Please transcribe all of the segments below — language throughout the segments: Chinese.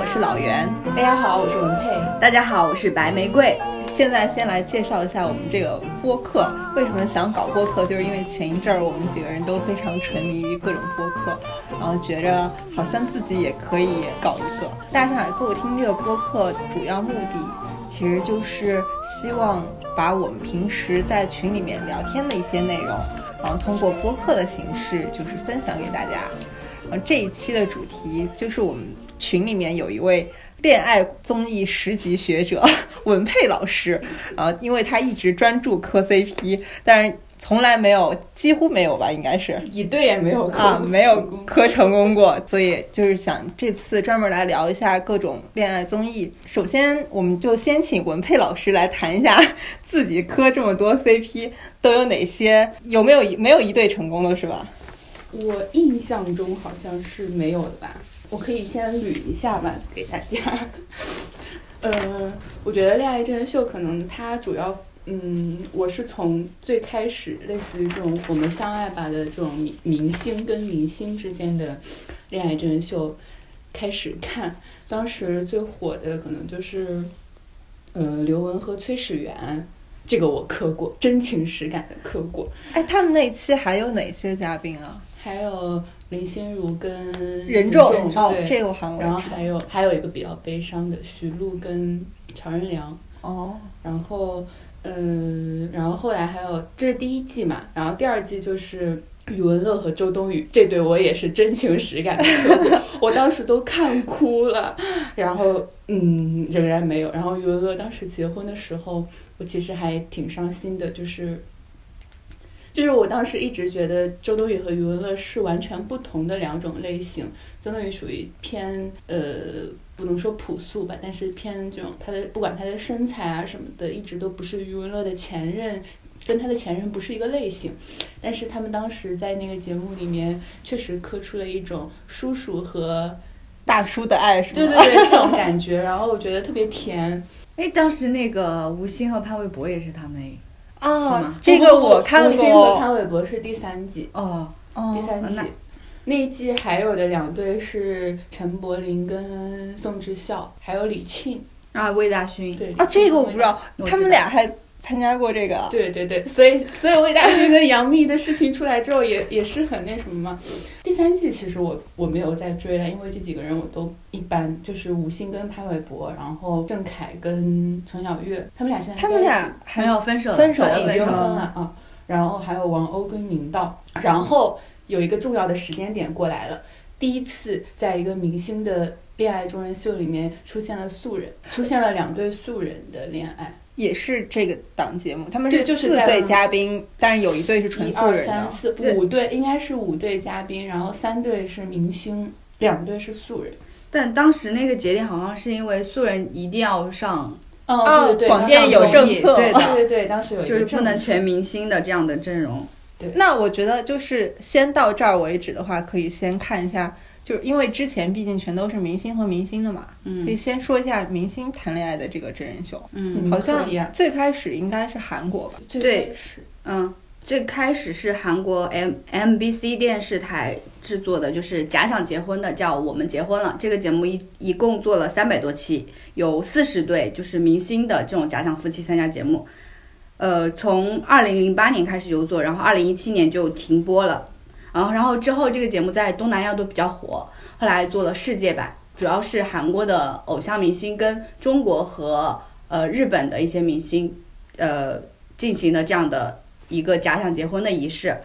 我是老袁。大家好，我是文佩。大家好，我是白玫瑰。现在先来介绍一下我们这个播客。为什么想搞播客？就是因为前一阵儿我们几个人都非常沉迷于各种播客，然后觉着好像自己也可以搞一个。大上海歌舞厅这个播客主要目的其实就是希望把我们平时在群里面聊天的一些内容，然后通过播客的形式就是分享给大家。呃，这一期的主题就是我们群里面有一位。恋爱综艺十级学者 文佩老师，然后因为他一直专注磕 CP，但是从来没有，几乎没有吧，应该是一对也没有啊，没有磕成功过，所以就是想这次专门来聊一下各种恋爱综艺。首先，我们就先请文佩老师来谈一下自己磕这么多 CP 都有哪些，有没有没有一对成功的，是吧？我印象中好像是没有的吧。我可以先捋一下吧，给大家。呃，我觉得恋爱真人秀可能它主要，嗯，我是从最开始类似于这种我们相爱吧的这种明明星跟明星之间的恋爱真人秀开始看。当时最火的可能就是，呃，刘雯和崔始源，这个我磕过，真情实感的磕过。哎，他们那期还有哪些嘉宾啊？还有。林心如跟任重，对，这个我还然后还有还有一个比较悲伤的徐璐跟乔任梁。哦。然后，嗯，然后后来还有，这是第一季嘛？然后第二季就是余文乐和周冬雨这对，我也是真情实感，我当时都看哭了。然后，嗯，仍然没有。然后余文乐当时结婚的时候，我其实还挺伤心的，就是。就是我当时一直觉得周冬雨和余文乐是完全不同的两种类型。周冬雨属于偏呃，不能说朴素吧，但是偏这种她的不管她的身材啊什么的，一直都不是余文乐的前任，跟他的前任不是一个类型。但是他们当时在那个节目里面，确实磕出了一种叔叔和大叔的爱，是吗？对对对，这种感觉，然后我觉得特别甜。哎，当时那个吴昕和潘玮柏也是他们。啊，这个我看过。吴昕和潘玮柏是第三季哦，第三季那一季还有的两对是陈柏霖跟宋智孝，还有李沁啊，魏大勋对啊，这个我不知道，他们俩还。参加过这个，对对对，所以所以魏大勋跟杨幂的事情出来之后，也也是很那什么嘛。第三季其实我我没有再追了，因为这几个人我都一般，就是吴昕跟潘玮柏，然后郑恺跟程小月，他们俩现在他们俩还有分手，分手已经分了啊。然后还有王鸥跟明道，然后有一个重要的时间点过来了，第一次在一个明星的恋爱中人秀里面出现了素人，出现了两对素人的恋爱。也是这个档节目，他们是四对嘉宾，但是有一对是纯素人的。三四五对，应该是五对嘉宾，然后三对是明星，两对是素人。但当时那个节点好像是因为素人一定要上，哦，对对，广电有政策，对对对，当时有就是不能全明星的这样的阵容。对，那我觉得就是先到这儿为止的话，可以先看一下。就是因为之前毕竟全都是明星和明星的嘛，嗯可以先说一下明星谈恋爱的这个真人秀。嗯，好像最开始应该是韩国吧？对，是，嗯，最开始是韩国 M M B C 电视台制作的，就是假想结婚的，叫《我们结婚了》。这个节目一一共做了三百多期，有四十对就是明星的这种假想夫妻参加节目。呃，从二零零八年开始就做，然后二零一七年就停播了。然后，然后之后这个节目在东南亚都比较火，后来做了世界版，主要是韩国的偶像明星跟中国和呃日本的一些明星，呃进行的这样的一个假想结婚的仪式。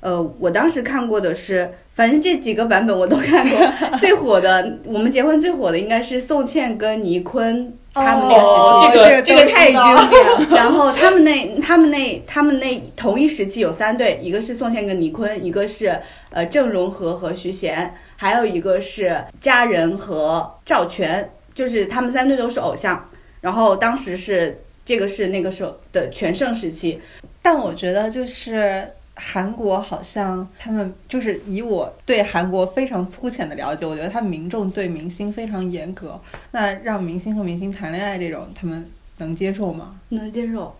呃，我当时看过的是，反正这几个版本我都看过，最火的我们结婚最火的应该是宋茜跟倪坤。他们那个时期，这个这个太经典了。然后他们那他们那他们那同一时期有三对，一个是宋茜跟倪坤，一个是呃郑容和和徐贤，还有一个是佳人和赵全，就是他们三对都是偶像。然后当时是这个是那个时候的全盛时期，但我觉得就是。韩国好像他们就是以我对韩国非常粗浅的了解，我觉得他们民众对明星非常严格。那让明星和明星谈恋爱这种，他们能接受吗？能接受，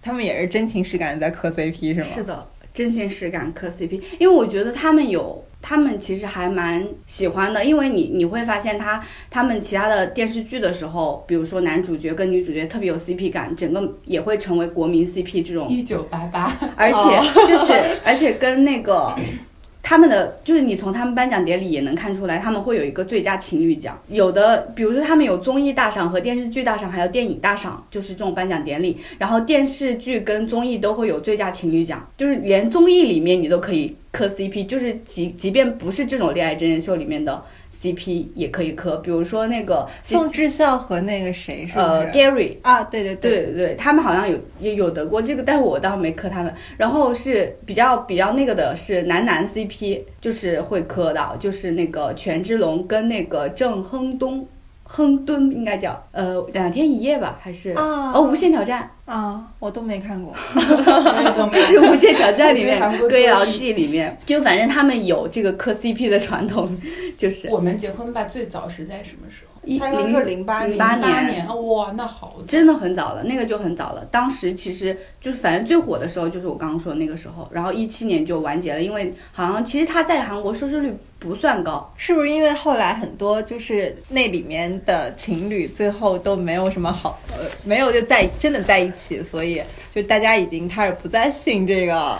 他们也是真情实感在磕 CP 是吗？是的，真情实感磕 CP，因为我觉得他们有。他们其实还蛮喜欢的，因为你你会发现他他们其他的电视剧的时候，比如说男主角跟女主角特别有 CP 感，整个也会成为国民 CP 这种。一九八八，而且就是 而且跟那个。他们的就是你从他们颁奖典礼也能看出来，他们会有一个最佳情侣奖。有的，比如说他们有综艺大赏和电视剧大赏，还有电影大赏，就是这种颁奖典礼。然后电视剧跟综艺都会有最佳情侣奖，就是连综艺里面你都可以磕 CP，就是即即便不是这种恋爱真人秀里面的。CP 也可以磕，比如说那个宋智孝和那个谁是是？呃，Gary 啊，对对对对对，他们好像有也有得过这个，但是我倒没磕他们。然后是比较比较那个的是男男 CP，就是会磕的，就是那个权志龙跟那个郑亨东。亨敦应该叫呃两天一夜吧，还是？哦无限挑战。啊，我都没看过，就是无限挑战里面歌谣季里面，就反正他们有这个磕 CP 的传统，就是。我们结婚吧，最早是在什么时候？一零零八零八年哇，那好，真的很早了，那个就很早了。当时其实就是反正最火的时候就是我刚刚说的那个时候，然后一七年就完结了，因为好像其实他在韩国收视率不算高，是不是因为后来很多就是那里面的情侣最后都没有什么好，呃，没有就在真的在一起，所以就大家已经开始不再信这个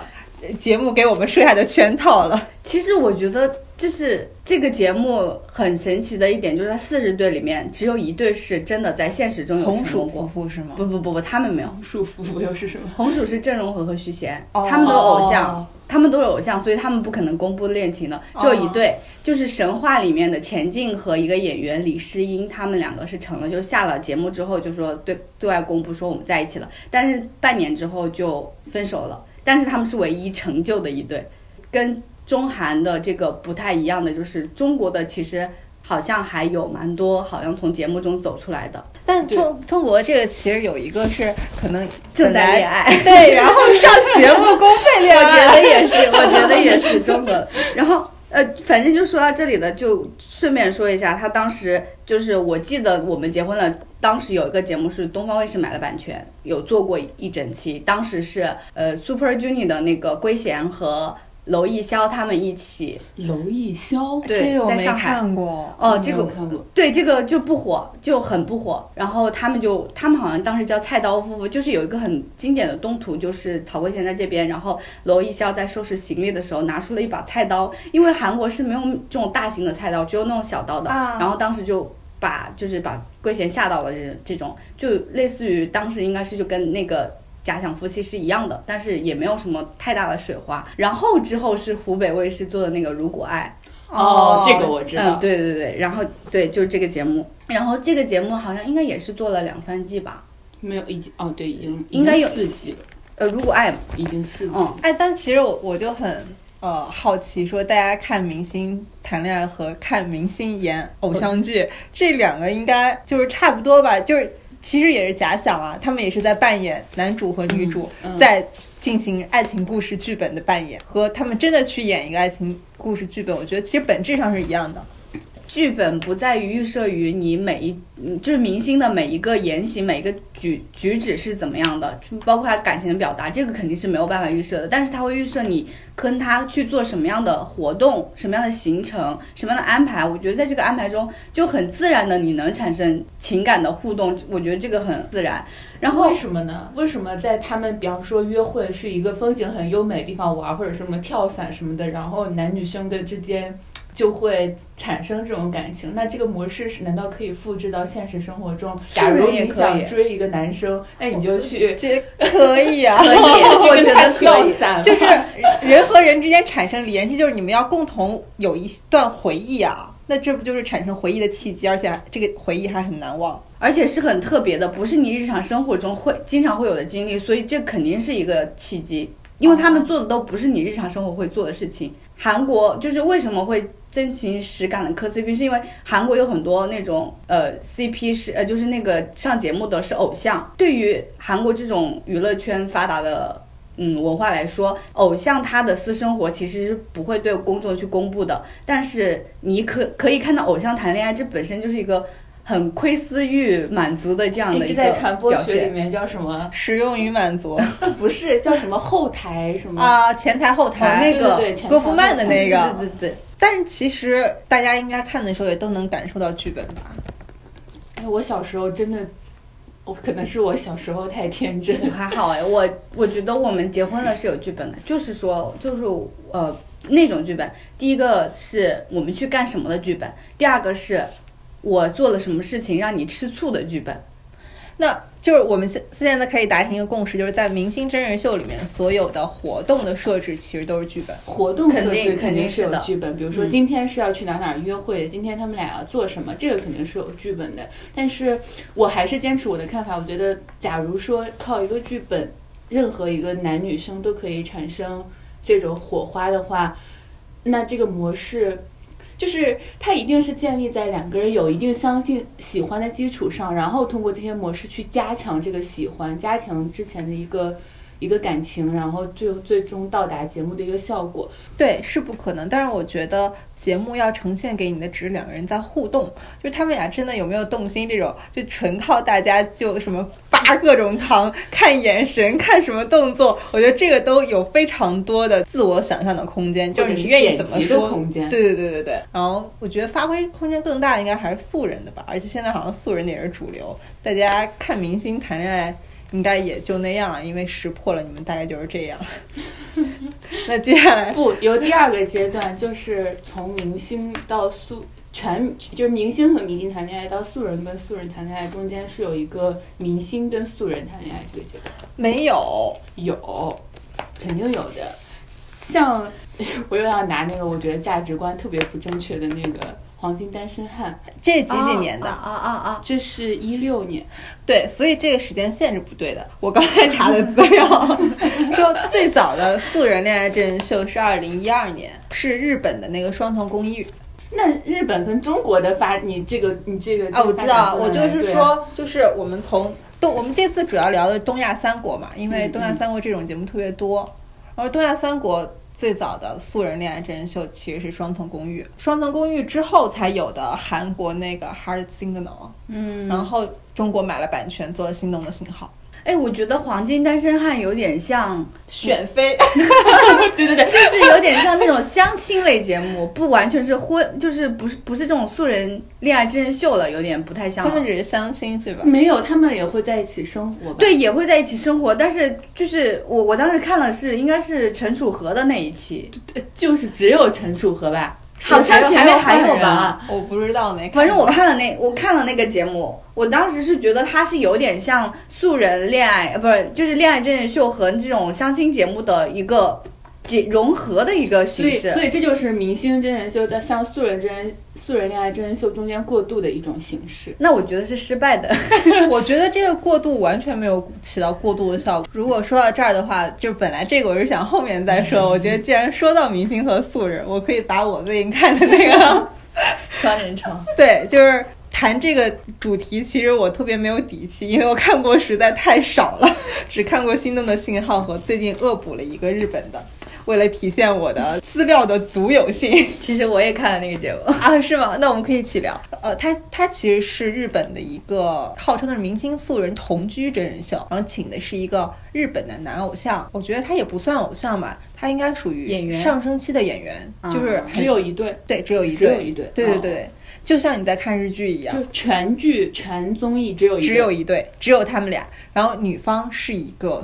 节目给我们设下的圈套了。其实我觉得。就是这个节目很神奇的一点，就是在四十对里面，只有一对是真的在现实中有红薯夫妇是吗？不不不不，他们没有。红薯夫妇又是什么？红薯是郑容和和徐贤，他们都是偶像，他们都是偶像，所以他们不可能公布恋情的。就一对，就是神话里面的钱静和一个演员李诗英，他们两个是成了，就下了节目之后就说对对外公布说我们在一起了，但是半年之后就分手了。但是他们是唯一成就的一对，跟。中韩的这个不太一样的，就是中国的其实好像还有蛮多，好像从节目中走出来的。但中中国这个其实有一个是可能正在恋 爱，对，然后上节目公费恋爱，我觉得也是，我觉得也是中国。然后呃，反正就说到这里的，就顺便说一下，他当时就是我记得我们结婚了，当时有一个节目是东方卫视买了版权，有做过一整期，当时是呃 Super Junior 的那个圭贤和。娄艺潇他们一起，娄艺潇对，在上海看过哦，这个看过，对这个就不火，就很不火。然后他们就，他们好像当时叫菜刀夫妇，就是有一个很经典的动图，就是曹圭贤在这边，然后娄艺潇在收拾行李的时候拿出了一把菜刀，因为韩国是没有这种大型的菜刀，只有那种小刀的。然后当时就把就是把圭贤吓到了，这这种就类似于当时应该是就跟那个。假想夫妻是一样的，但是也没有什么太大的水花。然后之后是湖北卫视做的那个《如果爱》，哦，这个我知道。对对对，然后对，就是这个节目。然后这个节目好像应该也是做了两三季吧？没有，已经哦，对，已经应该有四季了。呃，《如果爱》已经四季。嗯，哎，但其实我我就很呃好奇，说大家看明星谈恋爱和看明星演偶像剧，这两个应该就是差不多吧？就是。其实也是假想啊，他们也是在扮演男主和女主，在进行爱情故事剧本的扮演，和他们真的去演一个爱情故事剧本，我觉得其实本质上是一样的。剧本不在于预设于你每一，就是明星的每一个言行、每一个举举止是怎么样的，就包括他感情的表达，这个肯定是没有办法预设的。但是他会预设你跟他去做什么样的活动、什么样的行程、什么样的安排。我觉得在这个安排中就很自然的，你能产生情感的互动。我觉得这个很自然。然后为什么呢？为什么在他们比方说约会是一个风景很优美的地方玩，或者什么跳伞什么的，然后男女生的之间？就会产生这种感情，那这个模式是难道可以复制到现实生活中？假如你想追一个男生，那你就去，这可以啊，可以，我觉得可以，就是人和人之间产生联系，就是你们要共同有一段回忆啊，那这不就是产生回忆的契机？而且这个回忆还很难忘，而且是很特别的，不是你日常生活中会经常会有的经历，所以这肯定是一个契机，因为他们做的都不是你日常生活会做的事情。韩国就是为什么会？真情实感的磕 CP 是因为韩国有很多那种呃 CP 是呃就是那个上节目的是偶像，对于韩国这种娱乐圈发达的嗯文化来说，偶像他的私生活其实是不会对公众去公布的，但是你可可以看到偶像谈恋爱，这本身就是一个很窥私欲满足的这样的这一个在传播。学里面叫什么？实用与满足 不是叫什么后台什么？啊，前台后哦台那个对对对前台戈夫曼的那个，对对对，但是其实大家应该看的时候也都能感受到剧本吧？哎，我小时候真的，我可能是我小时候太天真。我还好哎，我我觉得我们结婚了是有剧本的，就是说就是呃那种剧本，第一个是我们去干什么的剧本，第二个是我做了什么事情让你吃醋的剧本。那就是我们现现在可以达成一个共识，就是在明星真人秀里面，所有的活动的设置其实都是剧本。活动设置肯定是有剧本，比如说嗯今天是要去哪哪儿约会，今天他们俩要做什么，这个肯定是有剧本的。但是我还是坚持我的看法，我觉得，假如说靠一个剧本，任何一个男女生都可以产生这种火花的话，那这个模式。就是它一定是建立在两个人有一定相信喜欢的基础上，然后通过这些模式去加强这个喜欢，加强之前的一个一个感情，然后最最终到达节目的一个效果。对，是不可能。但是我觉得节目要呈现给你的只是两个人在互动，就是他们俩真的有没有动心这种，就纯靠大家就什么扒各种糖、看眼神、看什么动作，我觉得这个都有非常多的自我想象的空间，就是你愿意怎么说空间对对对对对。然后我觉得发挥空间更大应该还是素人的吧，而且现在好像素人也是主流，大家看明星谈恋爱。应该也就那样了，因为识破了你们大概就是这样。那接下来不，有第二个阶段，就是从明星到素全，就是明星和明星谈恋爱到素人跟素人谈恋爱中间是有一个明星跟素人谈恋爱这个阶段，没有，有，肯定有的。像 我又要拿那个我觉得价值观特别不正确的那个黄金单身汉，这是几几年的？啊啊啊啊！这是一六年，对，所以这个时间线是不对的。我刚才查的资料 说，最早的素人恋爱真人秀是二零一二年，是日本的那个双层公寓那日本跟中国的发，你这个你这个啊，我知道，我就是说，就是我们从东，我们这次主要聊的东亚三国嘛，因为嗯东亚三国这种节目特别多，然后东亚三国。最早的素人恋爱真人秀其实是《双层公寓》，《双层公寓》之后才有的韩国那个《Heart Signal》，嗯，然后中国买了版权，做了《心动的信号哎，我觉得黄金单身汉有点像》，选妃。对 对对，就是有点像那种相亲类节目，不完全是婚，就是不是不是这种素人恋爱真人秀了，有点不太像。他们只是相亲是吧？没有，他们也会在一起生活吧？对，也会在一起生活，但是就是我我当时看了是应该是陈楚河的那一期，呃，就是只有陈楚河吧？好像前面还有吧？我不知道没。反正我看了那我看了那个节目，我当时是觉得它是有点像素人恋爱，呃，不是就是恋爱真人秀和这种相亲节目的一个结融合的一个所以，形式。所以这就是明星真人秀在向素人真人、素人恋爱真人秀中间过渡的一种形式。那我觉得是失败的。我觉得这个过渡完全没有起到过渡的效果。如果说到这儿的话，就本来这个我是想后面再说。我觉得既然说到明星和素人，我可以把我最近看的那个，双人床，对，就是谈这个主题，其实我特别没有底气，因为我看过实在太少了，只看过《心动的信号》和最近恶补了一个日本的。为了体现我的资料的足有性 其实我也看了那个节目。啊，是吗？那我们可以一起聊。呃，它它其实是日本的一个号称的是明星素人同居真人秀，然后请的是一个日本的男偶像。我觉得他也不算偶像吧，他应该属于演员上升期的演员，啊就是只有一对，对只有一对，只有一对，哦，对对对，就像你在看日剧一样。就全剧全综艺只有一对只有一对，只有他们俩。然后女方是一个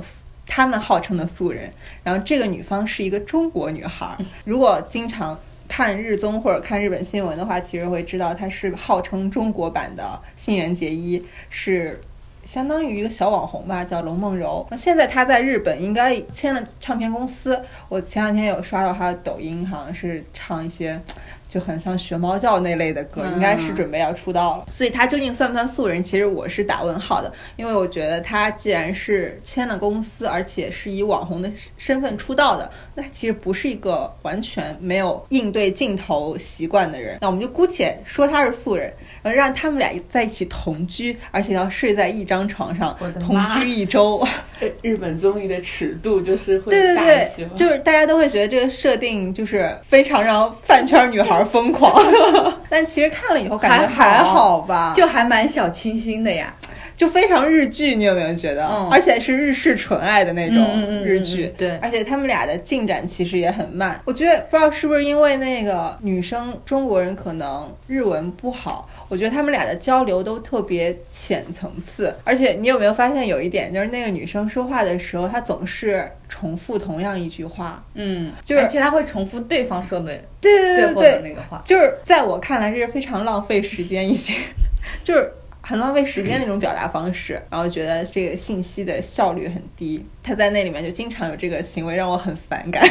他们号称的素人，然后这个女方是一个中国女孩。如果经常看日综或者看日本新闻的话，其实会知道她是号称中国版的新垣结衣，是。相当于一个小网红吧，叫龙梦柔。那现在她在日本应该签了唱片公司。我前两天有刷到她的抖音，好像是唱一些就很像学猫叫那类的歌，应该是准备要出道了。所以她究竟算不算素人？其实我是打问号的，因为我觉得她既然是签了公司，而且是以网红的身份出道的，那她其实不是一个完全没有应对镜头习惯的人。那我们就姑且说她是素人。让他们俩在一起同居，而且要睡在一张床上同居一周。日 日本综艺的尺度就是会对对对就是大家都会觉得这个设定就是非常让饭圈女孩疯狂，但其实看了以后感觉还还好好吧，就还蛮小清新的呀。就非常日剧，你有没有觉得？嗯而且是日式纯爱的那种日剧。嗯对而且他们俩的进展其实也很慢。我觉得不知道是不是因为那个女生中国人可能日文不好，我觉得他们俩的交流都特别浅层次。而且你有没有发现有一点，就是那个女生说话的时候，她总是重复同样一句话。嗯，就是而且他会重复对方说的对对最后对对那个话。就是在我看来，这是非常浪费时间一些，就是很浪费时间的一种表达方式。然后觉得这个信息的效率很低，他在那里面就经常有这个行为，让我很反感。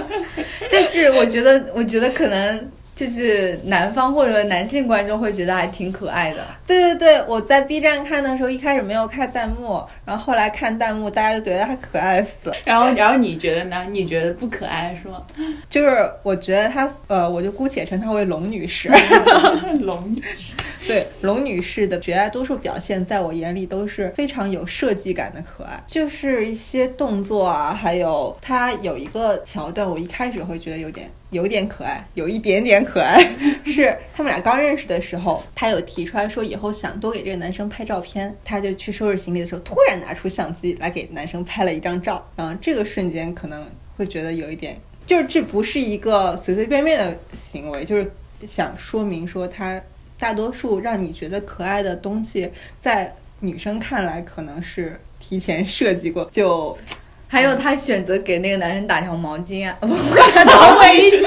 但是我觉得，我觉得可能就是男方或者男性观众会觉得还挺可爱的。对对对，我在 B 站看的时候，一开始没有看弹幕，然后后来看弹幕，大家就觉得他可爱死了。然后然后你觉得呢？你觉得不可爱是吗？就是我觉得他，呃，我就姑且称她为龙女士。龙女士对龙女士的绝大多数表现，在我眼里都是非常有设计感的可爱，就是一些动作啊，还有她有一个桥段，我一开始会觉得有点有点可爱，有一点点可爱，是他们俩刚认识的时候，她有提出来说以后想多给这个男生拍照片，她就去收拾行李的时候，突然拿出相机来给男生拍了一张照，然后这个瞬间可能会觉得有一点。就是这不是一个随随便便的行为，就是想说明说他大多数让你觉得可爱的东西，在女生看来可能是提前设计过，就还有他选择给那个男生打条毛巾啊，不打条围巾？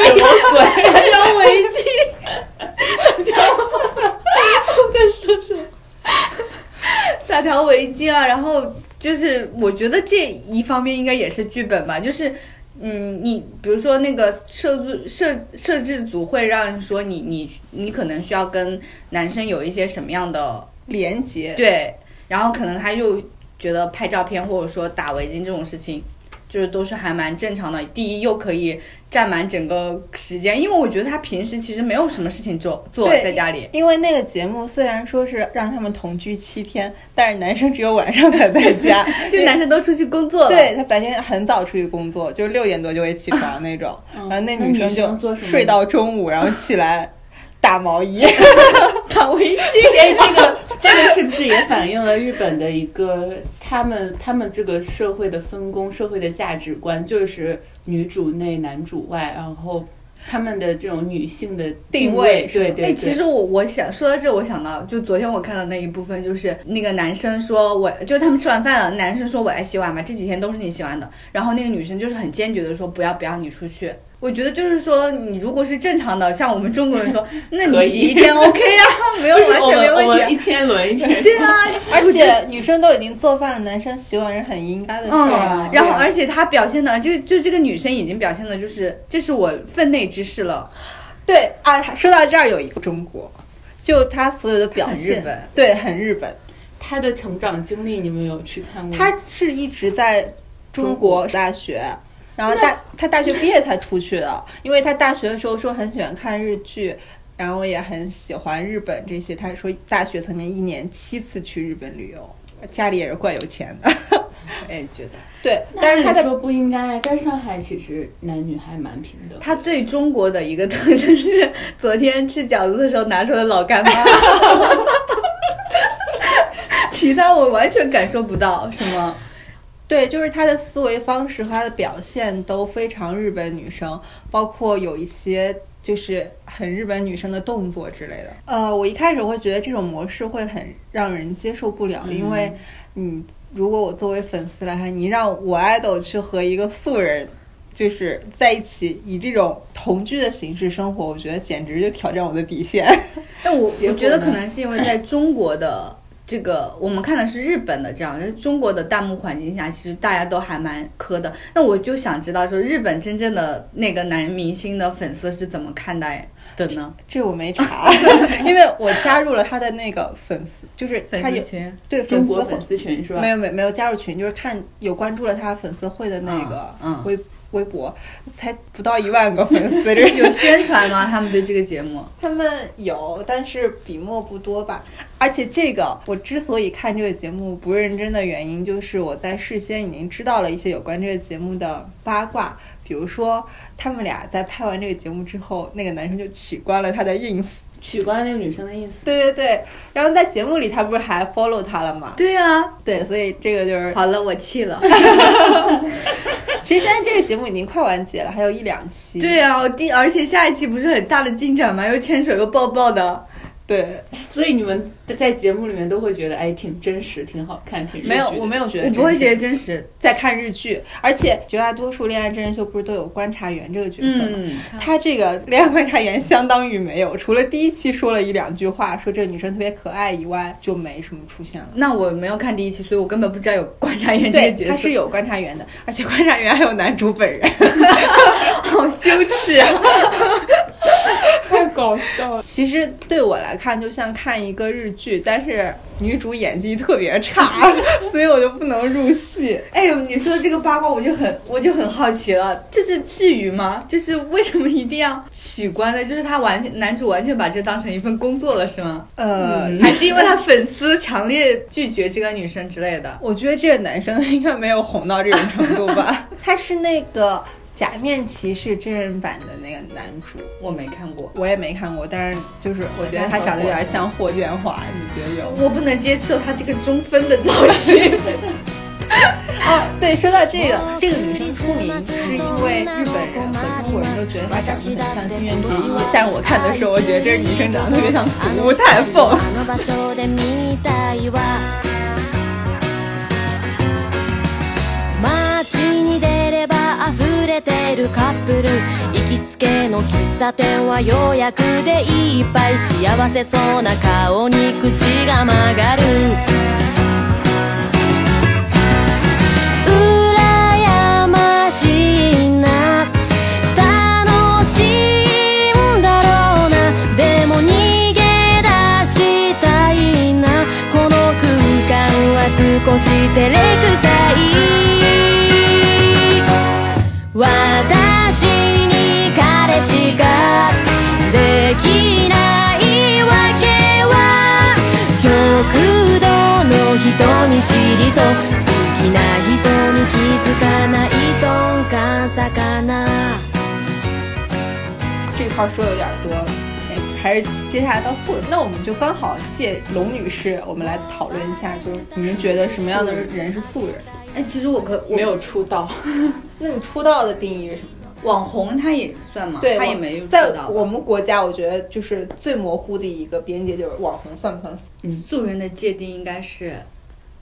打条围巾，打条，我在说什么？打条围巾啊，然后就是我觉得这一方面应该也是剧本吧，就是。嗯，你比如说那个摄制摄摄制组会让说你你你可能需要跟男生有一些什么样的连接。对，然后可能他又觉得拍照片或者说打围巾这种事情，就是都是还蛮正常的。第一，又可以占满整个时间，因为我觉得他平时其实没有什么事情做，做在家里。因为那个节目虽然说是让他们同居七天，但是男生只有晚上才在家，就男生都出去工作了，对他白天很早出去工作，就六点多就会起床那种，嗯然后那那女女生就睡到中午，然后起来打毛衣。打围巾。哎，这个这个是不是也反映了日本的一个他们他们这个社会的分工、社会的价值观，就是女主内男主外，然后他们的这种女性的定位，对对对。其实我我想说到这，我想到就昨天我看到那一部分，就是那个男生说我，就他们吃完饭了，男生说我来洗碗吧，这几天都是你洗碗的，然后那个女生就是很坚决的说不要不要你出去。我觉得就是说，你如果是正常的，像我们中国人说，那可以你洗一天 OK 啊，没有完全没问题啊一。天轮一天。对啊，而且女生都已经做饭了，男生洗碗是很应该的事啊嗯。，然后而且他表现的就就这个女生已经表现的就是这是我分内之事了，对啊，说到这儿有一个中国，就他所有的表很日现，本对，很日本。他的成长经历你们有去看过吗？他是一直在中国大学，然后大他大学毕业才出去的，因为他大学的时候说很喜欢看日剧。然后也很喜欢日本这些，他说大学曾经一年七次去日本旅游，家里也是怪有钱的。我 也觉得对，但但是他说不应该，在上海其实男女还蛮平等。他最中国的一个特征是昨天吃饺子的时候拿出了老干妈，其他我完全感受不到什么。对，就是她的思维方式和她的表现都非常日本女生，包括有一些就是很日本女生的动作之类的。呃，我一开始会觉得这种模式会很让人接受不了，因为你，如果我作为粉丝来看，你让我爱豆去和一个素人。就是在一起以这种同居的形式生活，我觉得简直就挑战我的底线。但我 我觉得可能是因为在中国的这个，我们看的是日本的这样，就是中国的弹幕环境下，其实大家都还蛮磕的。那我就想知道，说日本真正的那个男明星的粉丝是怎么看待的呢？这我没查，因为我加入了他的那个粉丝，就是粉丝群，对粉丝粉丝群是吧？没有没有没有加入群，就是看有关注了他粉丝会的那个微嗯微微博，才不到一万个粉丝，这 有宣传吗？他们对这个节目？他们有，但是笔墨不多吧。而且这个，我之所以看这个节目不认真的原因，就是我在事先已经知道了一些有关这个节目的八卦，比如说他们俩在拍完这个节目之后，那个男生就取关了他的 ins。取关那个女生的 ins，对对对，然后在节目里他不是还 follow 她了吗？对啊，对，所以这个就是好了，我气了。其实现在这个节目已经快完结了，还有一两期。对啊，我第而且下一期不是很大的进展吗？又牵手又抱抱的。对，所以你们在节目里面都会觉得哎，挺真实，挺好看，挺没有，我没有觉得，我不会觉得真实。在看日剧，而且绝大多数恋爱真人秀不是都有观察员这个角色吗？他这个恋爱观察员相当于没有，除了第一期说了一两句话，说这个女生特别可爱以外，就没什么出现了。那我没有看第一期，所以我根本不知道有观察员这个角色。他是有观察员的，而且观察员还有男主本人，好羞耻啊！太搞笑了。其实对我来看，就像看一个日剧，但是女主演技特别差，所以我就不能入戏。哎呦，你说这个八卦，我就很我就很好奇了，就是至于吗？就是为什么一定要取关呢？就是他完全男主完全把这当成一份工作了，是吗？呃，还是因为他粉丝强烈拒绝这个女生之类的？我觉得这个男生应该没有红到这种程度吧。他是那个。假面骑士真人版的那个男主，我没看过，我也没看过，但是就是我觉得他长得有点像霍建华，你觉得有？我不能接受他这个中分的造型。哦，对，说到这个，这个女生出名是因为日本人和中国人都觉得她长得很像新垣结衣，但是我看的时候，我觉得这女生长得特别像土屋太凤。溢れてるカップル行きつけの喫茶店は予約でいっぱい幸せそうな顔に口が曲がる羨ましいな楽しいんだろうな。でも逃げ出したいな。この空間は少し照れくさい。私に彼氏ができないわけは極度の人見知りと好きな人に気づかない鈍感さかな这块说有点多了，还是接下来到素人。那我们就刚好借龙女士，我们来讨论一下，就是你们觉得什么样的人是素人？ 哎，其实我可没有出道。那你出道的定义是什么呢？网红他也算吗？对，他也没有在我们国家，我觉得就是最模糊的一个边界就是网红算不算？嗯，素人的界定应该是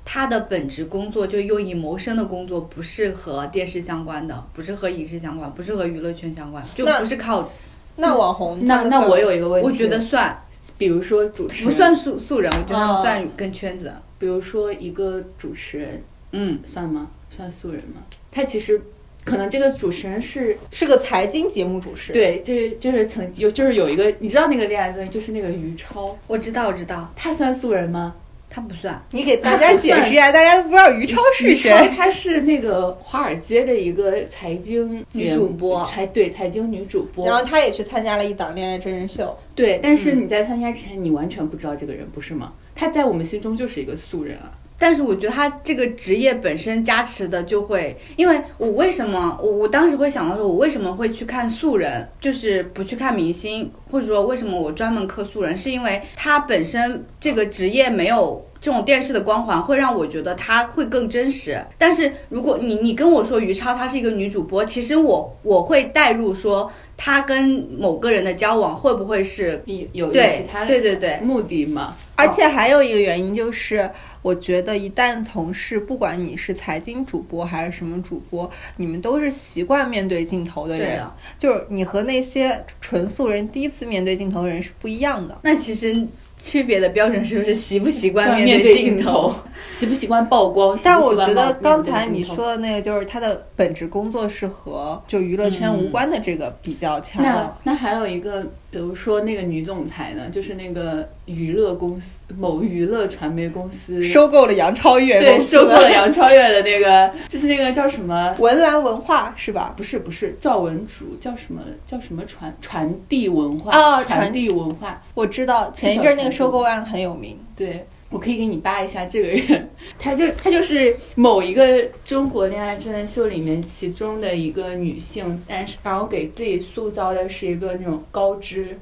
他的本职工作就用以谋生的工作，不是和电视相关的，不是和影视相关，不是和娱乐圈相关，就不是靠。那网红，那那我有一个问题，我觉得算，比如说主持人不算素素人，我觉得他们算跟圈子。比如说一个主持人，嗯，算吗？算素人吗？他其实可能这个主持人是是个财经节目主持人，对，就是就是曾有就是有一个你知道那个恋爱综艺就是那个于超，我知道我知道，他算素人吗？他不算，你给大家解释一下，大家都不知道于超是谁？他是那个华尔街的一个财经女主播，财对财经女主播，然后他也去参加了一档恋爱真人秀，对，但是你在参加之前你完全不知道这个人，不是吗？他在我们心中就是一个素人啊。但是我觉得他这个职业本身加持的就会，因为我为什么我我当时会想到说，我为什么会去看素人，就是不去看明星，或者说为什么我专门磕素人，是因为他本身这个职业没有这种电视的光环，会让我觉得他会更真实。但是如果你你跟我说于超她是一个女主播，其实我我会带入说她跟某个人的交往会不会是有有其他对对对目的嘛？而且还有一个原因就是。我觉得一旦从事，不管你是财经主播还是什么主播，你们都是习惯面对镜头的人，就是你和那些纯素人第一次面对镜头的人是不一样的。那其实区别的标准是不是习不习惯面对镜头，习不习惯曝光？但我觉得刚才你说的那个，就是他的本职工作是和就娱乐圈无关的这个比较强。那那还有一个，比如说那个女总裁呢，就是那个娱乐公司某娱乐传媒公司收购了杨超越对收购了杨超越的那个，就是那个叫什么？文澜文化是吧？不是不是赵文竹叫什么叫什么传传递文化啊传递文化我知道前一阵儿那个收购案很有名。对，我可以给你扒一下这个人，他就他就是某一个中国恋爱真人秀里面其中的一个女性，但是然后给自己塑造的是一个那种高知，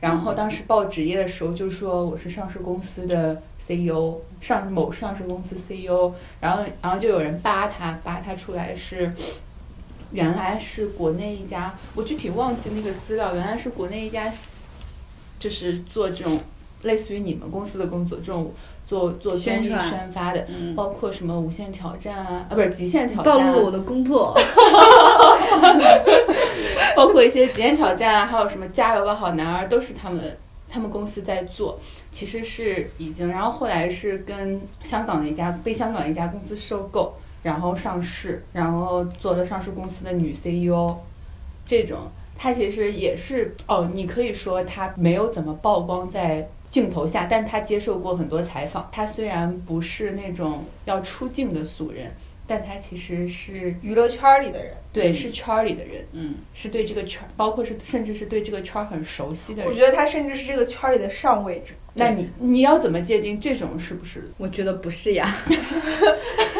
然后当时报职业的时候就说我是上市公司的 CEO，上某上市公司 CEO，然后然后就有人扒他，扒他出来是。原来是国内一家，我具体忘记那个资料。原来是国内一家，就是做这种类似于你们公司的工作，这种做做宣传宣发的，嗯，包括什么无限挑战啊，啊不是极限挑战、啊，暴露了我的工作。包括一些极限挑战啊，还有什么加油吧好男儿，都是他们他们公司在做。其实是已经，然后后来是跟香港的一家被香港的一家公司收购，然后上市，然后做了上市公司的女 CEO，这种她其实也是哦，你可以说她没有怎么曝光在镜头下，但他接受过很多采访。他虽然不是那种要出镜的俗人，但他其实是娱乐圈里的人，对是圈儿里的人。嗯，是对这个圈儿，包括是甚至是对这个圈儿很熟悉的人。我觉得他甚至是这个圈里的上位者。那你你要怎么界定这种是不是？我觉得不是呀。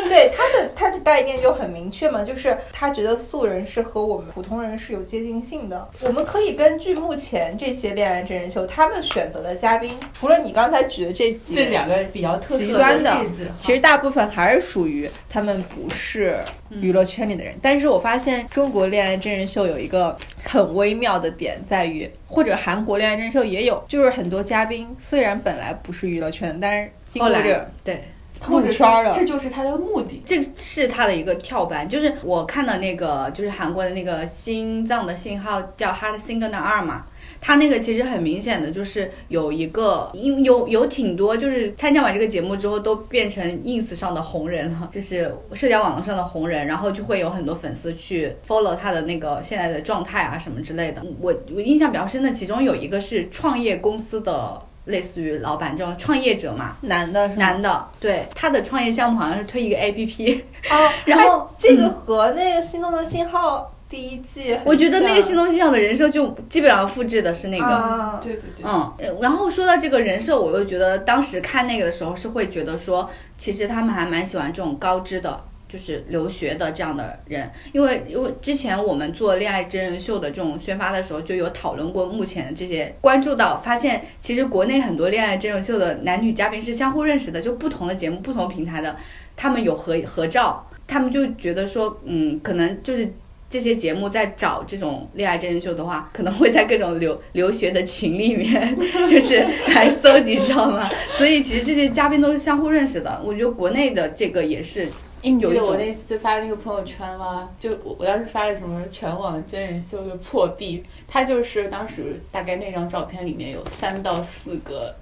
对他的他的概念就很明确嘛，就是他觉得素人是和我们普通人是有接近性的。我们可以根据目前这些恋爱真人秀，他们选择的嘉宾，除了你刚才举的这几这两个比较特色极端的例子，其实大部分还是属于他们不是娱乐圈里的人。但是我发现中国恋爱真人秀有一个很微妙的点在于，或者韩国恋爱真人秀也有，就是很多嘉宾虽然本来不是娱乐圈，但是经后来过这对，或者入圈儿了这就是他的目的。这是他的一个跳板，就是我看的那个，就是韩国的那个心脏的信号叫《Heart Signal 二》嘛。他那个其实很明显的就是有一个，因有有挺多，就是参加完这个节目之后都变成 ins 上的红人了，就是社交网络上的红人，然后就会有很多粉丝去 follow 他的那个现在的状态啊什么之类的。我我印象比较深的，其中有一个是创业公司的，类似于老板这种创业者嘛，男的男的，对他的创业项目好像是推一个 APP，哦，然后哎这个和那个《心动的信号》第一季，我觉得那个心动信号的人设就基本上复制的是那个。啊对对对，嗯，呃然后说到这个人设，我又觉得当时看那个的时候是会觉得说，其实他们还蛮喜欢这种高知的，就是留学的这样的人，因为因为之前我们做恋爱真人秀的这种宣发的时候，就有讨论过目前这些，关注到发现，其实国内很多恋爱真人秀的男女嘉宾是相互认识的，就不同的节目、不同平台的，他们有合合照，他们就觉得说，嗯，可能就是。这些节目在找这种恋爱真人秀的话，可能会在各种留留学的群里面，就是来搜集，知道吗？所以其实这些嘉宾都是相互认识的。我觉得国内的这个也是你记有一种得我那次发那个朋友圈吗？就我我当时发的什么全网真人秀的破壁，他就是当时大概那张照片里面有三到四个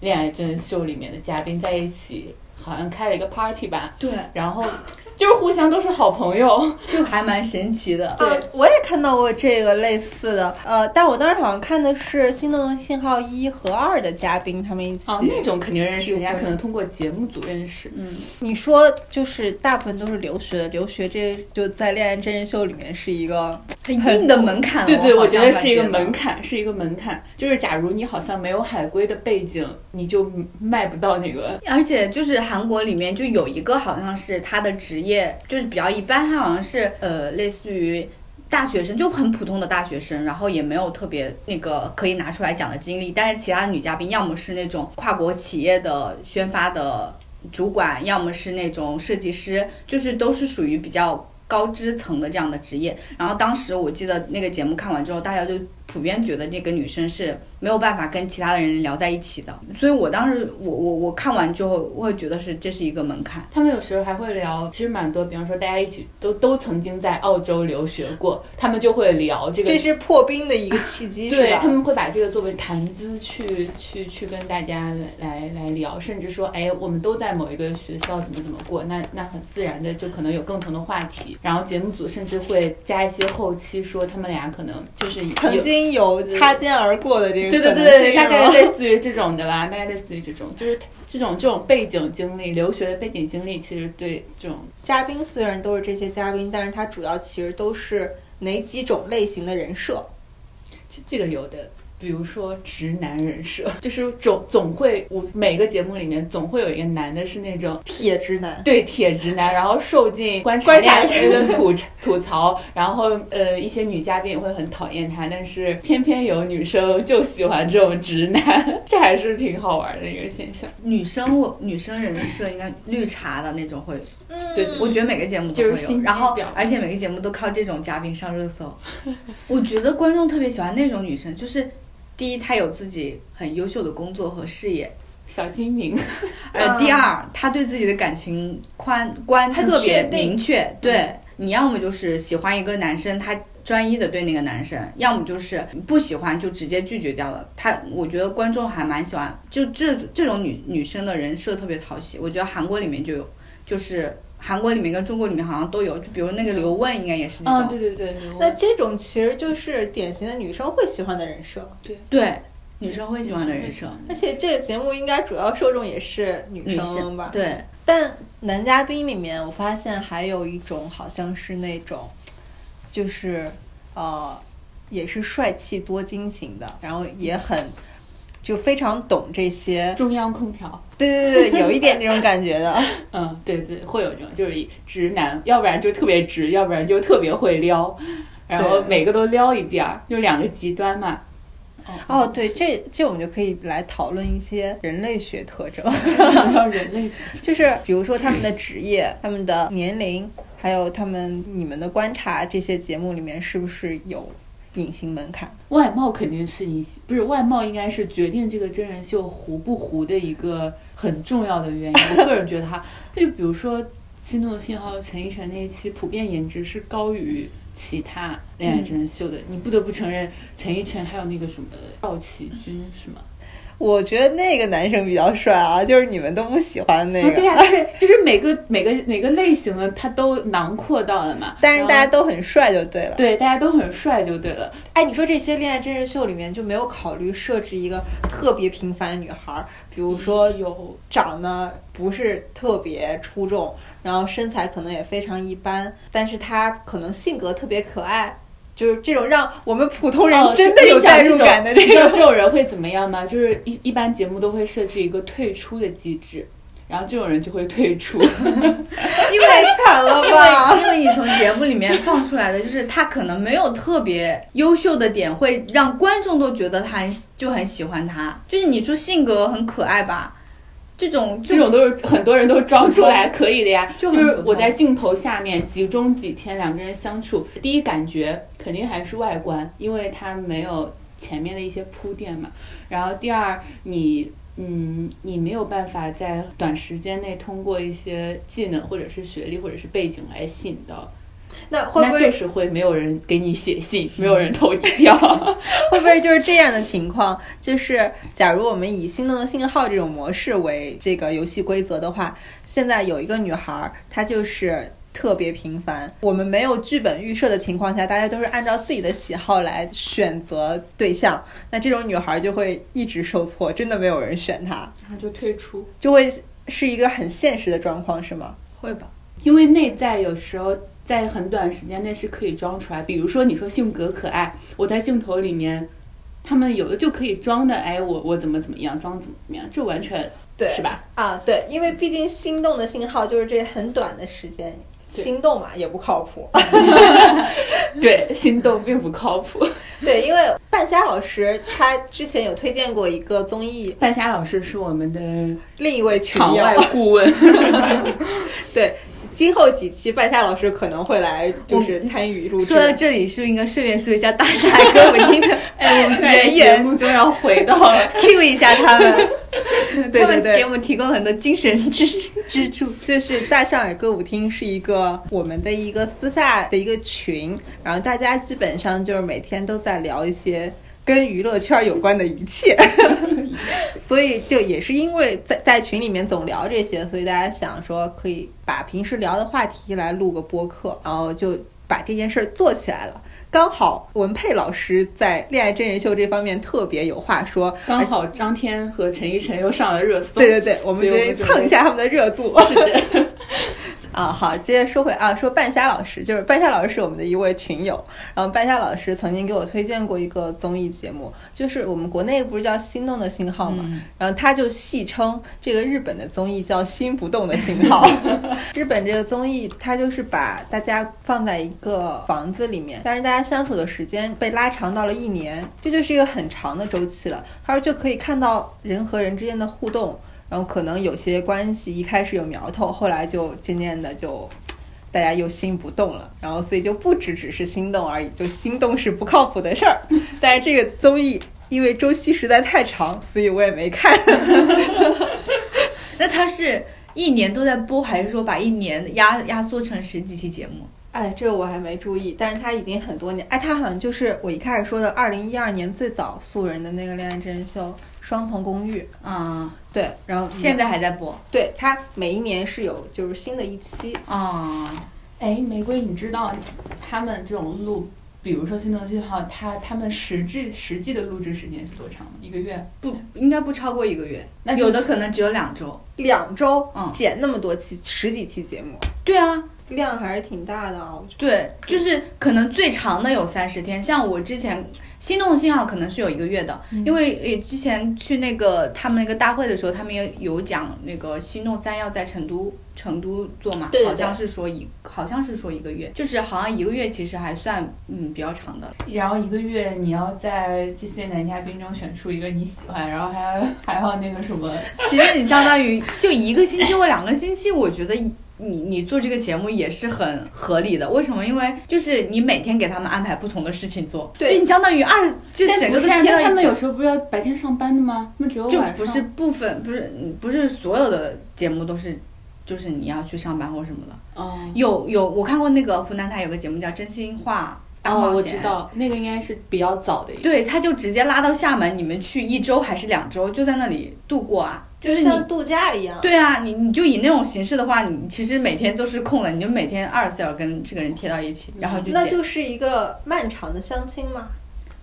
恋爱真人秀里面的嘉宾在一起，好像开了一个 party 吧，对，然后就是互相都是好朋友。就还蛮神奇的。对啊，我也看到过这个类似的，呃，但我当时好像看的是《心动的信号一》和二的嘉宾，他们一起。哦，那种肯定认识，人家可能通过节目组认识。嗯，你说就是大部分都是留学的，留学这就在恋爱真人秀里面是一个很硬的门槛。对对，我我觉得是一个门槛，是一个门槛。就是假如你好像没有海归的背景，你就卖不到那个。而且就是韩国里面就有一个好像是他的职业业就是比较一般，他好像是呃类似于大学生，就很普通的大学生，然后也没有特别那个可以拿出来讲的经历。但是其他的女嘉宾要么是那种跨国企业的宣发的主管，要么是那种设计师，就是都是属于比较高知层的这样的职业。然后当时我记得那个节目看完之后，大家就普遍觉得这个女生是没有办法跟其他的人聊在一起的。所以我当时我我我看完之后，我会觉得是这是一个门槛。他们有时候还会聊，其实蛮多，比方说大家一起都都曾经在澳洲留学过，他们就会聊这个。这是破冰的一个契机，是吧？对他们会把这个作为谈资去去去跟大家来来聊，甚至说，哎，我们都在某一个学校怎么怎么过，那那很自然的就可能有共同的话题。然后节目组甚至会加一些后期说他们俩可能就是曾经有擦肩而过的这个，对对对，大概类似于这种的吧，大概类似于这种，就是这种这种背景经历，留学的背景经历，其实对这种嘉宾虽然都是这些嘉宾，但是他主要其实都是哪几种类型的人设？这这个有的。比如说直男人设，就是总总会我每个节目里面总会有一个男的是那种铁直男，对铁直男，然后受尽观察的吐吐槽，然后呃一些女嘉宾也会很讨厌他，但是偏偏有女生就喜欢这种直男，这还是挺好玩的一个现象。女生我女生人设应该绿茶的那种会，对，我觉得每个节目都会有，然后而且每个节目都靠这种嘉宾上热搜。我觉得观众特别喜欢那种女生，就是。第一，他有自己很优秀的工作和事业，小精明。呃，第二，他对自己的感情宽观特别明确。对，你要么就是喜欢一个男生，他专一的对那个男生；要么就是不喜欢就直接拒绝掉了。他，我觉得观众还蛮喜欢，就这这种女女生的人设特别讨喜。我觉得韩国里面就有，就是。韩国里面跟中国里面好像都有，就比如那个刘雯，应该也是这种。对对对。那这种其实就是典型的女生会喜欢的人设。对对，女生会喜欢的人设。而且这个节目应该主要受众也是女生吧？对。但男嘉宾里面，我发现还有一种好像是那种，就是呃，也是帅气多金型的，然后也很。就非常懂这些中央空调，对对对，有一点那种感觉的。嗯，对对，会有这种，就是直男，要不然就特别直，要不然就特别会撩，然后每个都撩一遍，就两个极端嘛。哦，对，这这我们就可以来讨论一些人类学特征。什么叫人类学？就是比如说他们的职业、他们的年龄，还有他们你们的观察，这些节目里面是不是有？隐形门槛，外貌肯定是隐形，不是外貌应该是决定这个真人秀糊不糊的一个很重要的原因。我个人觉得哈，就比如说《心动的信号》陈奕晨那一期，普遍颜值是高于其他恋爱真人秀的。你不得不承认，陈奕晨还有那个什么赵启军是吗？我觉得那个男生比较帅啊，就是你们都不喜欢那个。对呀，就是就是每个每个每个类型的他都囊括到了嘛。但是大家都很帅就对了。对，大家都很帅就对了。哎，你说这些恋爱真人秀里面就没有考虑设置一个特别平凡的女孩，比如说有长得不是特别出众，然后身材可能也非常一般，但是她可能性格特别可爱。就是这种让我们普通人真的有代入感的这种，这种人会怎么样吗？就是一一般节目都会设置一个退出的机制，然后这种人就会退出，因为惨了吧？因为你从节目里面放出来的，就是他可能没有特别优秀的点，会让观众都觉得他很就很喜欢他。就是你说性格很可爱吧？这种这种都是很多人都装出来可以的呀，就是我在镜头下面集中几天两个人相处，第一感觉肯定还是外观，因为它没有前面的一些铺垫嘛。然后第二，你嗯，你没有办法在短时间内通过一些技能或者是学历或者是背景来吸引到。那会不会就是会没有人给你写信，没有人投你票？会不会就是这样的情况？就是假如我们以心动的信号这种模式为这个游戏规则的话，现在有一个女孩，她就是特别平凡。我们没有剧本预设的情况下，大家都是按照自己的喜好来选择对象。那这种女孩就会一直受挫，真的没有人选她，然后就退出，就会是一个很现实的状况，是吗？会吧，因为内在有时候。在很短时间内是可以装出来，比如说你说性格可爱，我在镜头里面，他们有的就可以装的，哎，我我怎么怎么样，装怎么怎么样，这完全对，是吧？啊，对，因为毕竟心动的信号就是这很短的时间，心动嘛也不靠谱，对，心动并不靠谱，对，因为半夏老师他之前有推荐过一个综艺，半夏老师是我们的另一位场外顾问，对。今后几期半夏老师可能会来，就是参与录制。说到这里，是不是应该顺便说一下大上海歌舞厅的 哎，我们 节目中要回到了，Q 一下他们？对对他们给我，们提供了很多精神支支柱。就是大上海歌舞厅是一个我们的一个私下的一个群，然后大家基本上就是每天都在聊一些跟娱乐圈有关的一切，所以就也是因为在在群里面总聊这些，所以大家想说可以把平时聊的话题来录个播客，然后就把这件事儿做起来了。刚好文佩老师在恋爱真人秀这方面特别有话说，刚好张天和陈依晨又上了热搜。对对对，我们决定所以我们就蹭一下他们的热度。是的 啊，好，接着说回啊，说半夏老师，就是半夏老师是我们的一位群友，然后半夏老师曾经给我推荐过一个综艺节目，就是我们国内不是叫《心动的信号》嘛，嗯然后他就戏称这个日本的综艺叫“心不动的信号”。日本这个综艺，它就是把大家放在一个房子里面，但是大家相处的时间被拉长到了一年，这就是一个很长的周期了。他说就可以看到人和人之间的互动，然后可能有些关系一开始有苗头，后来就渐渐的就。大家又心不动了，然后所以就不只只是心动而已，就心动是不靠谱的事儿。但是这个综艺因为周期实在太长，所以我也没看。那他是一年都在播，还是说把一年压压缩成十几期节目？哎，这个我还没注意，但是他已经很多年，哎，他好像就是我一开始说的二零一二年最早素人的那个恋爱真人秀《双层公寓》，嗯，对，然后现在还在播。对它每一年是有就是新的一期，啊、哎，玫瑰，你知道他们这种录，比如说《心动信号》，他他们实质实际的录制时间是多长吗？一个月？不应该不超过一个月，那有的可能只有两周。两周嗯剪那么多期，十几期节目，对啊，量还是挺大的啊，我觉得。对，就是可能最长的有三十天，像我之前心动的信号可能是有一个月的，嗯。因为呃之前去那个他们那个大会的时候，他们也有讲那个心动三要在成都成都做嘛，对对对。好像是说一好像是说一个月，就是好像一个月其实还算嗯比较长的。然后一个月你要在这些男嘉宾中选出一个你喜欢，然后还要还要那个什么，其实你相当于就一个星期或两个星期，我觉得你你做这个节目也是很合理的。为什么？因为就是你每天给他们安排不同的事情做，对就你相当于二就整个都但不是啊贴到但他们有。时候不是要白天上班的吗？他们只有就晚上。不是部分，不是嗯不是所有的节目都是，就是你要去上班或什么的。哦有有，我看过那个湖南台有个节目叫《真心话大冒险》，哦，我知。道那个应该是比较早的一个。对，他就直接拉到厦门，你们去一周还是两周，就在那里度过啊。就是你像度假一样。对啊，你你就以那种形式的话，你其实每天都是空的，你就每天二十四小时跟这个人贴到一起，然后就剪那就是一个漫长的相亲嘛，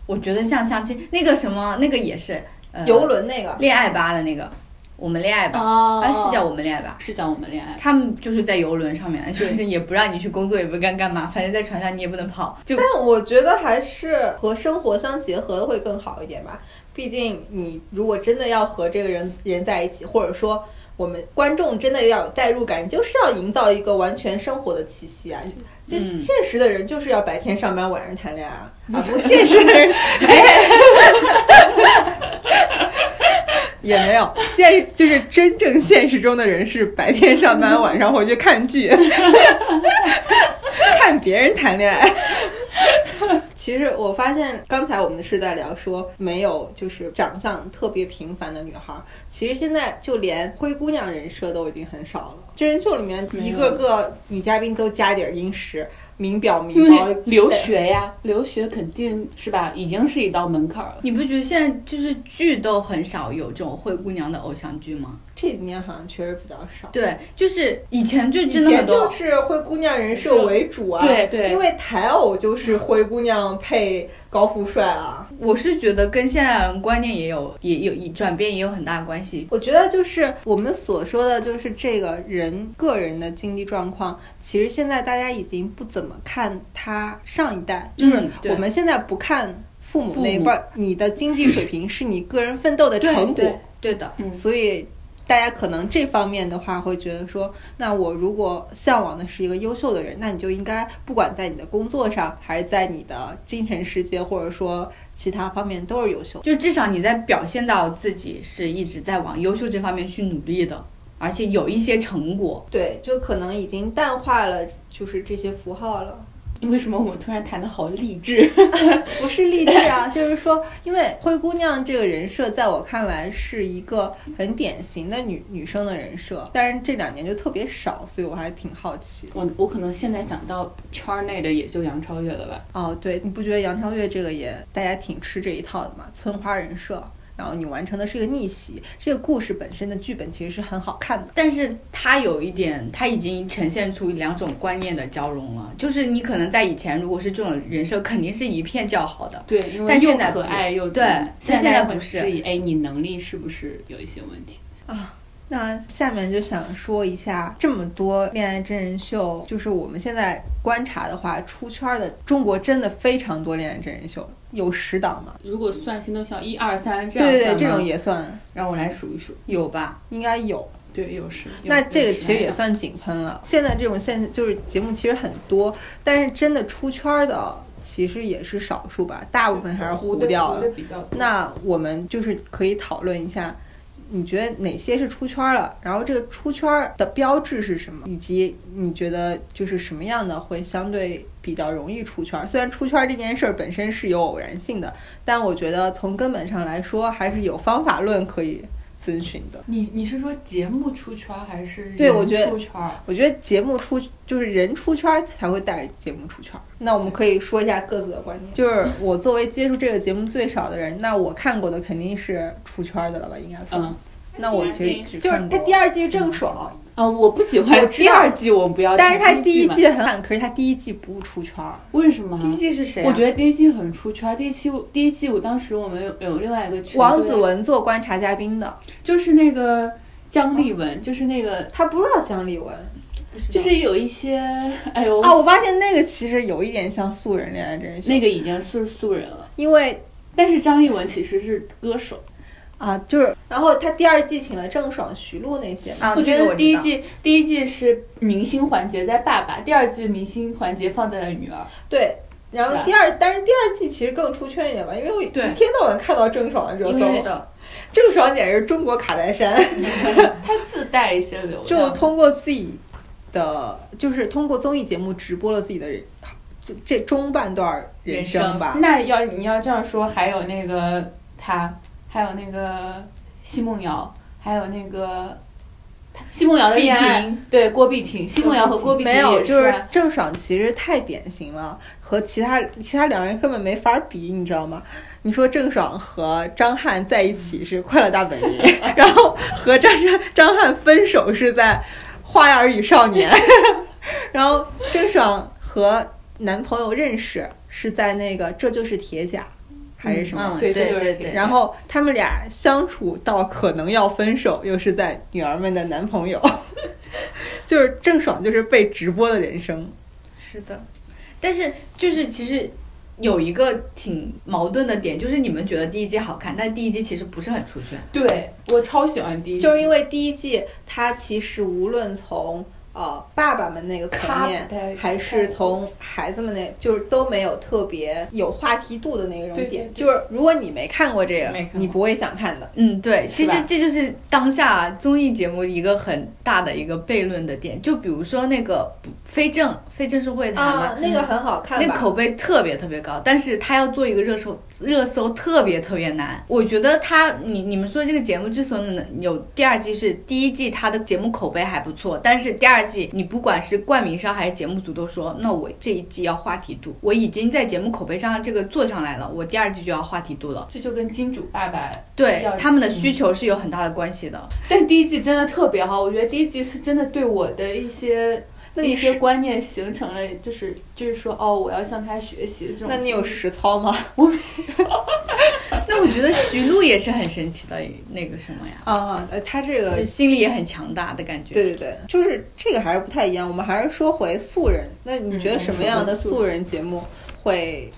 我觉得像相亲那个什么那个也是，呃，游轮那个。恋爱吧的那个，我们恋爱吧，哦啊是叫我们恋爱吧。是叫我们恋爱。他们就是在游轮上面，就是也不让你去工作，也不干干嘛，反正在船上你也不能跑，就但我觉得还是和生活相结合的会更好一点吧。毕竟你如果真的要和这个人人在一起，或者说我们观众真的要有代入感，你就是要营造一个完全生活的气息啊。就现实的人就是要白天上班，晚上谈恋爱啊，啊 不现实的人。也没有现，就是真正现实中的人是白天上班，晚上回去看剧，看别人谈恋爱。其实我发现，刚才我们是在聊说没有就是长相特别平凡的女孩，其实现在就连灰姑娘人设都已经很少了。真人秀里面一个个女嘉宾都加点儿殷实，名表因名包，留学呀，留学肯定是吧，已经是一道门槛了。你不觉得现在就是剧都很少有这种灰姑娘的偶像剧吗？这几年好像确实比较少。对，就是以前就以真的很多前就，是灰姑娘人设为主啊，对对因为台偶就是灰姑娘配高富帅啊。我是觉得跟现在人观念也有也有也转变也有很大关系。我觉得就是我们所说的，就是这个人个人的经济状况，其实现在大家已经不怎么看他上一代，就是我们现在不看父母那一辈儿，你的经济水平 是你个人奋斗的成果，对对的，嗯所以。大家可能这方面的话会觉得说，那我如果向往的是一个优秀的人，那你就应该不管在你的工作上，还是在你的精神世界，或者说其他方面都是优秀。就至少你在表现到自己是一直在往优秀这方面去努力的，而且有一些成果。对，就可能已经淡化了，就是这些符号了。为什么我们突然谈的好励志？不是励志啊，就是说，因为灰姑娘这个人设，在我看来是一个很典型的女女生的人设，但是这两年就特别少，所以我还挺好奇。我我可能现在想到圈内的也就杨超越了吧。哦，对，你不觉得杨超越这个也大家挺吃这一套的吗？村花人设。然后你完成的是一个逆袭，这个故事本身的剧本其实是很好看的，但是它有一点，它已经呈现出两种观念的交融了。就是你可能在以前，如果是这种人设，肯定是一片叫好的。对，因为但现在可爱又对，但现在不是。哎，你能力是不是有一些问题啊？那下面就想说一下，这么多恋爱真人秀，就是我们现在观察的话，出圈的中国真的非常多恋爱真人秀。有十档吗？如果算《心动笑》一二三这样，对对对，这种也算。让我来数一数，有吧？应该有。对，有十。那这个其实也算井喷了。现在这种现就是节目其实很多，但是真的出圈的其实也是少数吧，大部分还是糊掉了。那我们就是可以讨论一下。你觉得哪些是出圈了？然后这个出圈的标志是什么？以及你觉得就是什么样的会相对比较容易出圈？虽然出圈这件事本身是有偶然性的，但我觉得从根本上来说还是有方法论可以遵循的。你你是说节目出圈还是对我觉得出圈？我觉得节目出就是人出圈才会带着节目出圈。那我们可以说一下各自的观点。就是我作为接触这个节目最少的人，那我看过的肯定是出圈的了吧？应该算。那我其实就是他第二季是郑爽啊，我不喜欢第二季，我不要。但是他第一季很好，可是他第一季不出圈，为什么？第一季是谁？我觉得第一季很出圈。第一期第一季我当时我们有有另外一个群，王子文做观察嘉宾的，就是那个姜丽文，就是那个他不知道姜丽文，就是有一些哎呦啊，我发现那个其实有一点像素人恋爱真人秀，那个已经是素人了，因为但是张丽文其实是歌手。啊，就是，然后他第二季请了郑爽、徐璐那些。啊，我觉得第一季第一季是明星环节在爸爸，第二季明星环节放在了女儿。对，然后第二，但是第二季其实更出圈一点吧，因为我一天到晚看到郑爽的热搜。郑爽简直是中国卡戴珊，她自带一些流量，就通过自己的，就是通过综艺节目直播了自己的人，这这中半段人生吧。那要你要这样说，还有那个他。还有那个奚梦瑶，还有那个奚梦瑶的恋爱，对郭碧婷，奚梦瑶和郭碧婷没有，就是郑爽其实太典型了，和其他其他两人根本没法比，你知道吗？你说郑爽和张翰在一起是《快乐大本营》，然后和张张 张翰分手是在《花儿与少年》，然后郑爽和男朋友认识是在那个《这就是铁甲》。还是什么？对对对对。然后他们俩相处到可能要分手，又是在女儿们的男朋友，就是郑爽就是被直播的人生。是的，但是就是其实有一个挺矛盾的点，就是你们觉得第一季好看，但第一季其实不是很出圈。对我超喜欢第一季，就是因为第一季它其实无论从。呃，爸爸们那个层面，还是从孩子们那，就是都没有特别有话题度的那种点。就是如果你没看过这个，你不会想看的。嗯，对，其实这就是当下综艺节目一个很大的一个悖论的点。就比如说那个非正非正式会谈嘛，那个很好看，那口碑特别特别高，但是他要做一个热搜，热搜特别特别难。我觉得他，你你们说这个节目之所以能有第二季，是第一季他的节目口碑还不错，但是第二。季你不管是冠名商还是节目组都说，那我这一季要话题度，我已经在节目口碑上这个做上来了，我第二季就要话题度了。这就跟金主爸爸对他们的需求是有很大的关系的。但第一季真的特别好，我觉得第一季是真的对我的一些。那一些观念形成了，就是就是说，哦，我要向他学习这种。那你有实操吗？我没 有。那我觉得徐璐也是很神奇的那个什么呀？啊，呃，他这个心里也很强大的感觉。对对对，就是这个还是不太一样。我们还是说回素人。那你觉得什么样的素人节目会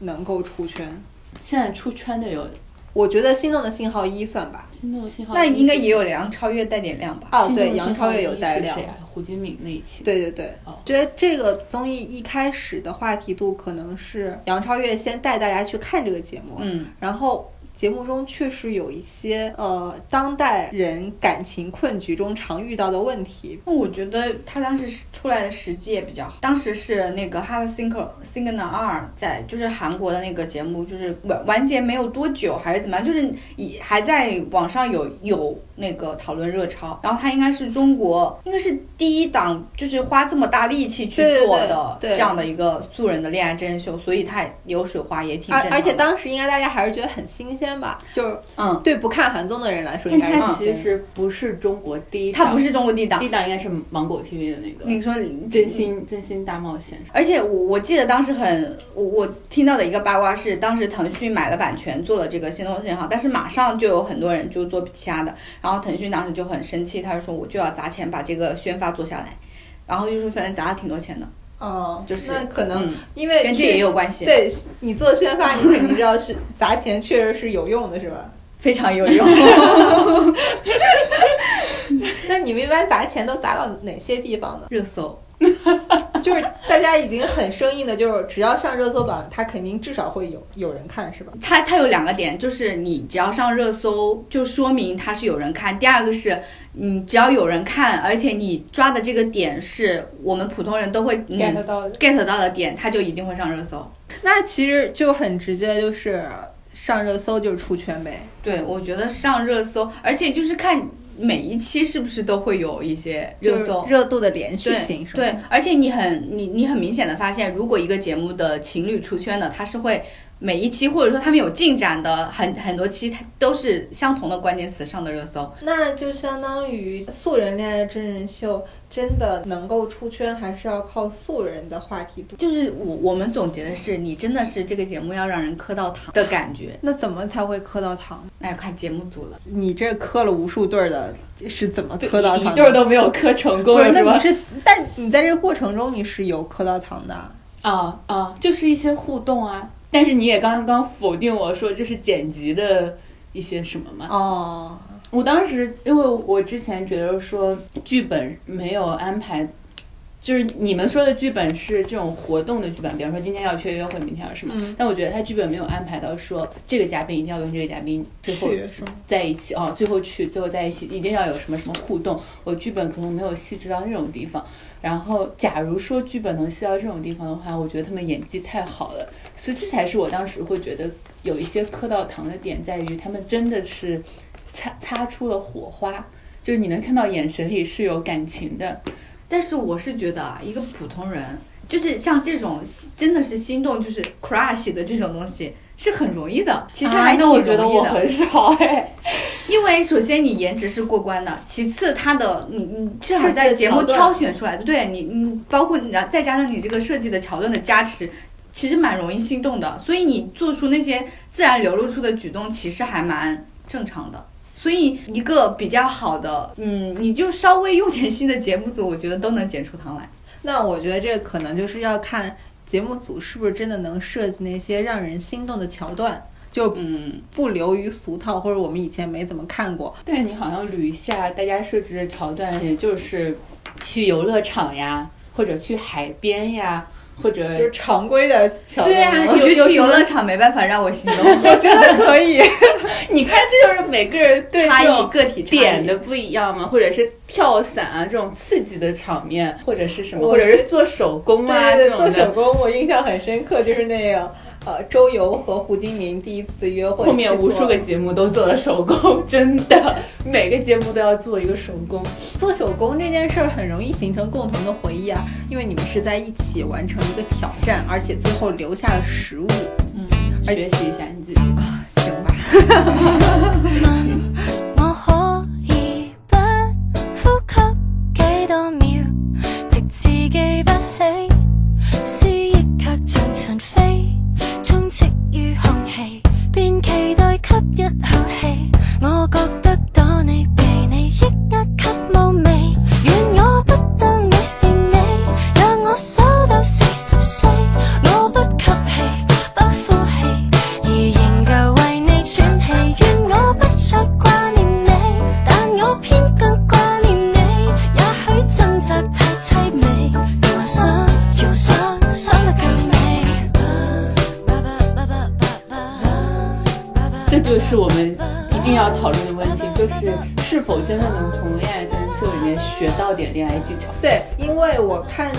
能够出圈？现在出圈的有。我觉得《心动的信号一》算吧，《心动的信号》那应该也有杨超越带点亮吧？哦，对，杨超越有带亮。胡金敏那一期。对对对，觉得这个综艺一开始的话题度可能是杨超越先带大家去看这个节目，嗯，然后节目中确实有一些呃当代人感情困局中常遇到的问题。那我觉得他当时出来的时机也比较好，当时是那个《Hard Thinker Singer 二》在就是韩国的那个节目，就是完完结没有多久还是怎么样，就是以还在网上有有那个讨论热潮，然后他应该是中国应该是第一档就是花这么大力气去做的对这样的一个素人的恋爱真人秀，所以他流水花也挺正常的。而而且当时应该大家还是觉得很新鲜吧，就是嗯，对不看韩综的人来说应该是。其实不是中国第一档，他不是中国第一档第一，档，应该是芒果 TV 的那个你说真心真心大冒险。而且我我记得当时很，我我听到的一个八卦是，当时腾讯买了版权做了这个心动信号，但是马上就有很多人就做其他的，然后腾讯当时就很生气，他就说我就要砸钱把这个宣发做下来，然后就是反正砸了挺多钱的，嗯，就是那可能嗯因为跟这也有关系，，对你做宣发，你肯定知道是砸钱确实是有用的，是吧？非常有用。那你们一般砸钱都砸到哪些地方呢？热搜，就是大家已经很生硬的，就是只要上热搜榜，它肯定至少会有有人看，是吧？它它有两个点，就是你只要上热搜，就说明它是有人看；第二个是，嗯，只要有人看，而且你抓的这个点是我们普通人都会、嗯、get 到的 get 到的点，它就一定会上热搜。那其实就很直接，就是上热搜就是出圈呗。对，我觉得上热搜，而且就是看每一期是不是都会有一些热搜。热度的连续对性？对，而且你很你你很明显的发现，如果一个节目的情侣出圈的，它是会每一期或者说他们有进展的很很多期，它都是相同的关键词上的热搜。那就相当于素人恋爱真人秀真的能够出圈，还是要靠素人的话题度。就是我我们总结的是，你真的是这个节目要让人磕到糖的感觉，那怎么才会磕到糖？那要看节目组了。你这磕了无数对儿的，是怎么磕到糖？一对儿都没有磕成功是，那你？是，但你在这个过程中你是有磕到糖的。啊啊，就是一些互动啊。但是你也刚刚否定我说这是剪辑的一些什么嘛？哦，我当时因为我之前觉得说剧本没有安排，就是你们说的剧本是这种活动的剧本，比方说今天要去约会，明天要什么。嗯但我觉得他剧本没有安排到说这个嘉宾一定要跟这个嘉宾最后？在一起哦，最后去，最后在一起，一定要有什么什么互动。我剧本可能没有细致到那种地方。然后，假如说剧本能细到这种地方的话，我觉得他们演技太好了，所以这才是我当时会觉得有一些磕到糖的点，在于他们真的是擦擦出了火花，就是你能看到眼神里是有感情的。但是我是觉得啊，一个普通人，就是像这种真的是心动，就是 crush 的这种东西，是很容易的。其实啊还挺那我觉得容易的。我很少哎，因为首先你颜值是过关的，其次他的你你至少在节目挑选出来的，对你你包括你的再加上你这个设计的桥段的加持，其实蛮容易心动的。所以你做出那些自然流露出的举动，其实还蛮正常的。所以一个比较好的，嗯，你就稍微用点心的节目组，我觉得都能剪出糖来。那我觉得这个可能就是要看节目组是不是真的能设计那些让人心动的桥段，就嗯，不流于俗套，或者我们以前没怎么看过。但你好像捋一下大家设置的桥段，也就是去游乐场呀，或者去海边呀，或者就是常规的桥段。对啊我觉得去有有游乐场没办法让我心动，我觉得可以。你看，这就是每个人 对差异这种个体差异点的不一样嘛，或者是跳伞啊这种刺激的场面，或者是什么，或者是做手工啊对对对，这种的。做手工我印象很深刻，就是那个呃周游和胡金明第一次约会，后面无数个节目都做了手工，真的，每个节目都要做一个手工。做手工这件事儿很容易形成共同的回忆啊，因为你们是在一起完成一个挑战，而且最后留下了食物嗯，而且学习一下你自己。啊，行吧。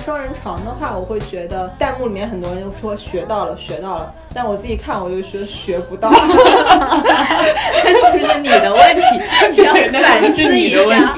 双人床的话，我会觉得弹幕里面很多人就说学到了，学到了，但我自己看我就觉得学不到。是不是你的问题？你要反思一 你的问下。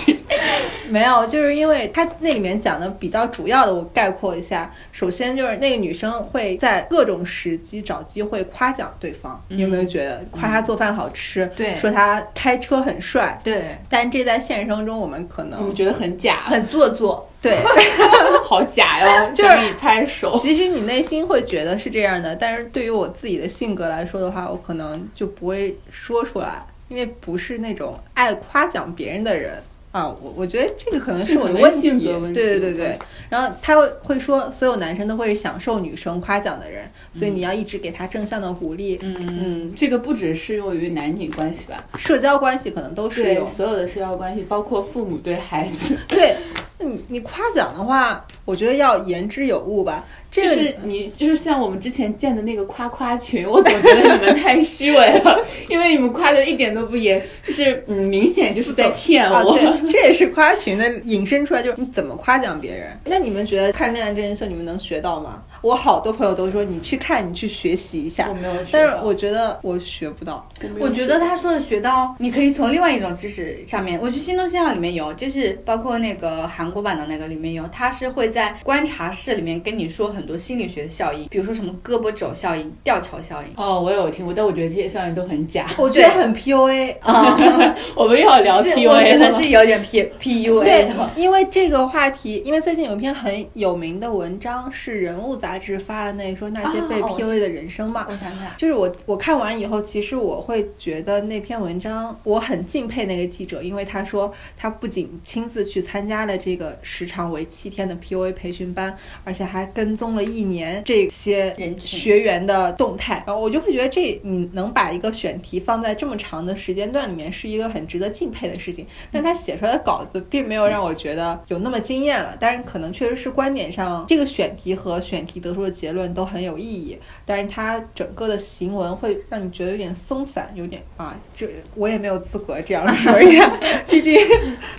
题。没有，就是因为它那里面讲的比较主要的，我概括一下。首先就是那个女生会在各种时机找机会夸奖对方，你有没有觉得夸他做饭好吃？对说他开车很帅。对，但这在现实生活中，我们可能我觉得很假，很做作。对，好假哟，就是你拍手。其实你内心会觉得是这样的，但是对于我自己的性格来说的话，我可能就不会说出来，因为不是那种爱夸奖别人的人。啊，我我觉得这个可能是我的问题，是可能性格问题对对对对。然后他会会说，所有男生都会是享受女生夸奖的人，所以你要一直给他正向的鼓励。嗯嗯，这个不只适用于男女关系吧？社交关系可能都适对，用。所有的社交关系，包括父母对孩子，对，你你夸奖的话，我觉得要言之有物吧。这是你，就是像我们之前建的那个夸夸群，我总觉得你们太虚伪了，因为你们夸的一点都不严，就是嗯，明显就是在骗啊，我。对，这也是夸群的引申出来，就是你怎么夸奖别人。那你们觉得看恋爱真人秀，你们能学到吗？我好多朋友都说你去看，你去学习一下我。没有学，但是我觉得我学不到。我觉得他说的学到，你可以从另外一种知识上面，我觉得《心动信号》里面有，就是包括那个韩国版的那个里面有，他是会在观察室里面跟你说很多心理学的效应，比如说什么胳膊肘效应、吊桥效应。哦，我有听过，但我觉得这些效应都很假。我觉得很 PUA 啊，我们又要聊是 PUA 我觉得了是有点 P P U A 对。，因为这个话题，因为最近有一篇很有名的文章是《人物》杂志发的，那说那些被 PUA 的人生嘛。我想想，就是我我看完以后，其实我会觉得那篇文章我很敬佩那个记者，因为他说他不仅亲自去参加了这个时长为七天的 PUA 培训班，而且还跟踪了一年这些人学员的动态，然后我就会觉得这你能把一个选题放在这么长的时间段里面，是一个很值得敬佩的事情。但他写出来的稿子并没有让我觉得有那么惊艳了，但是可能确实是观点上，这个选题和选题得出的结论都很有意义，但是他整个的行文会让你觉得有点松散，有点啊，这我也没有资格这样说呀，毕竟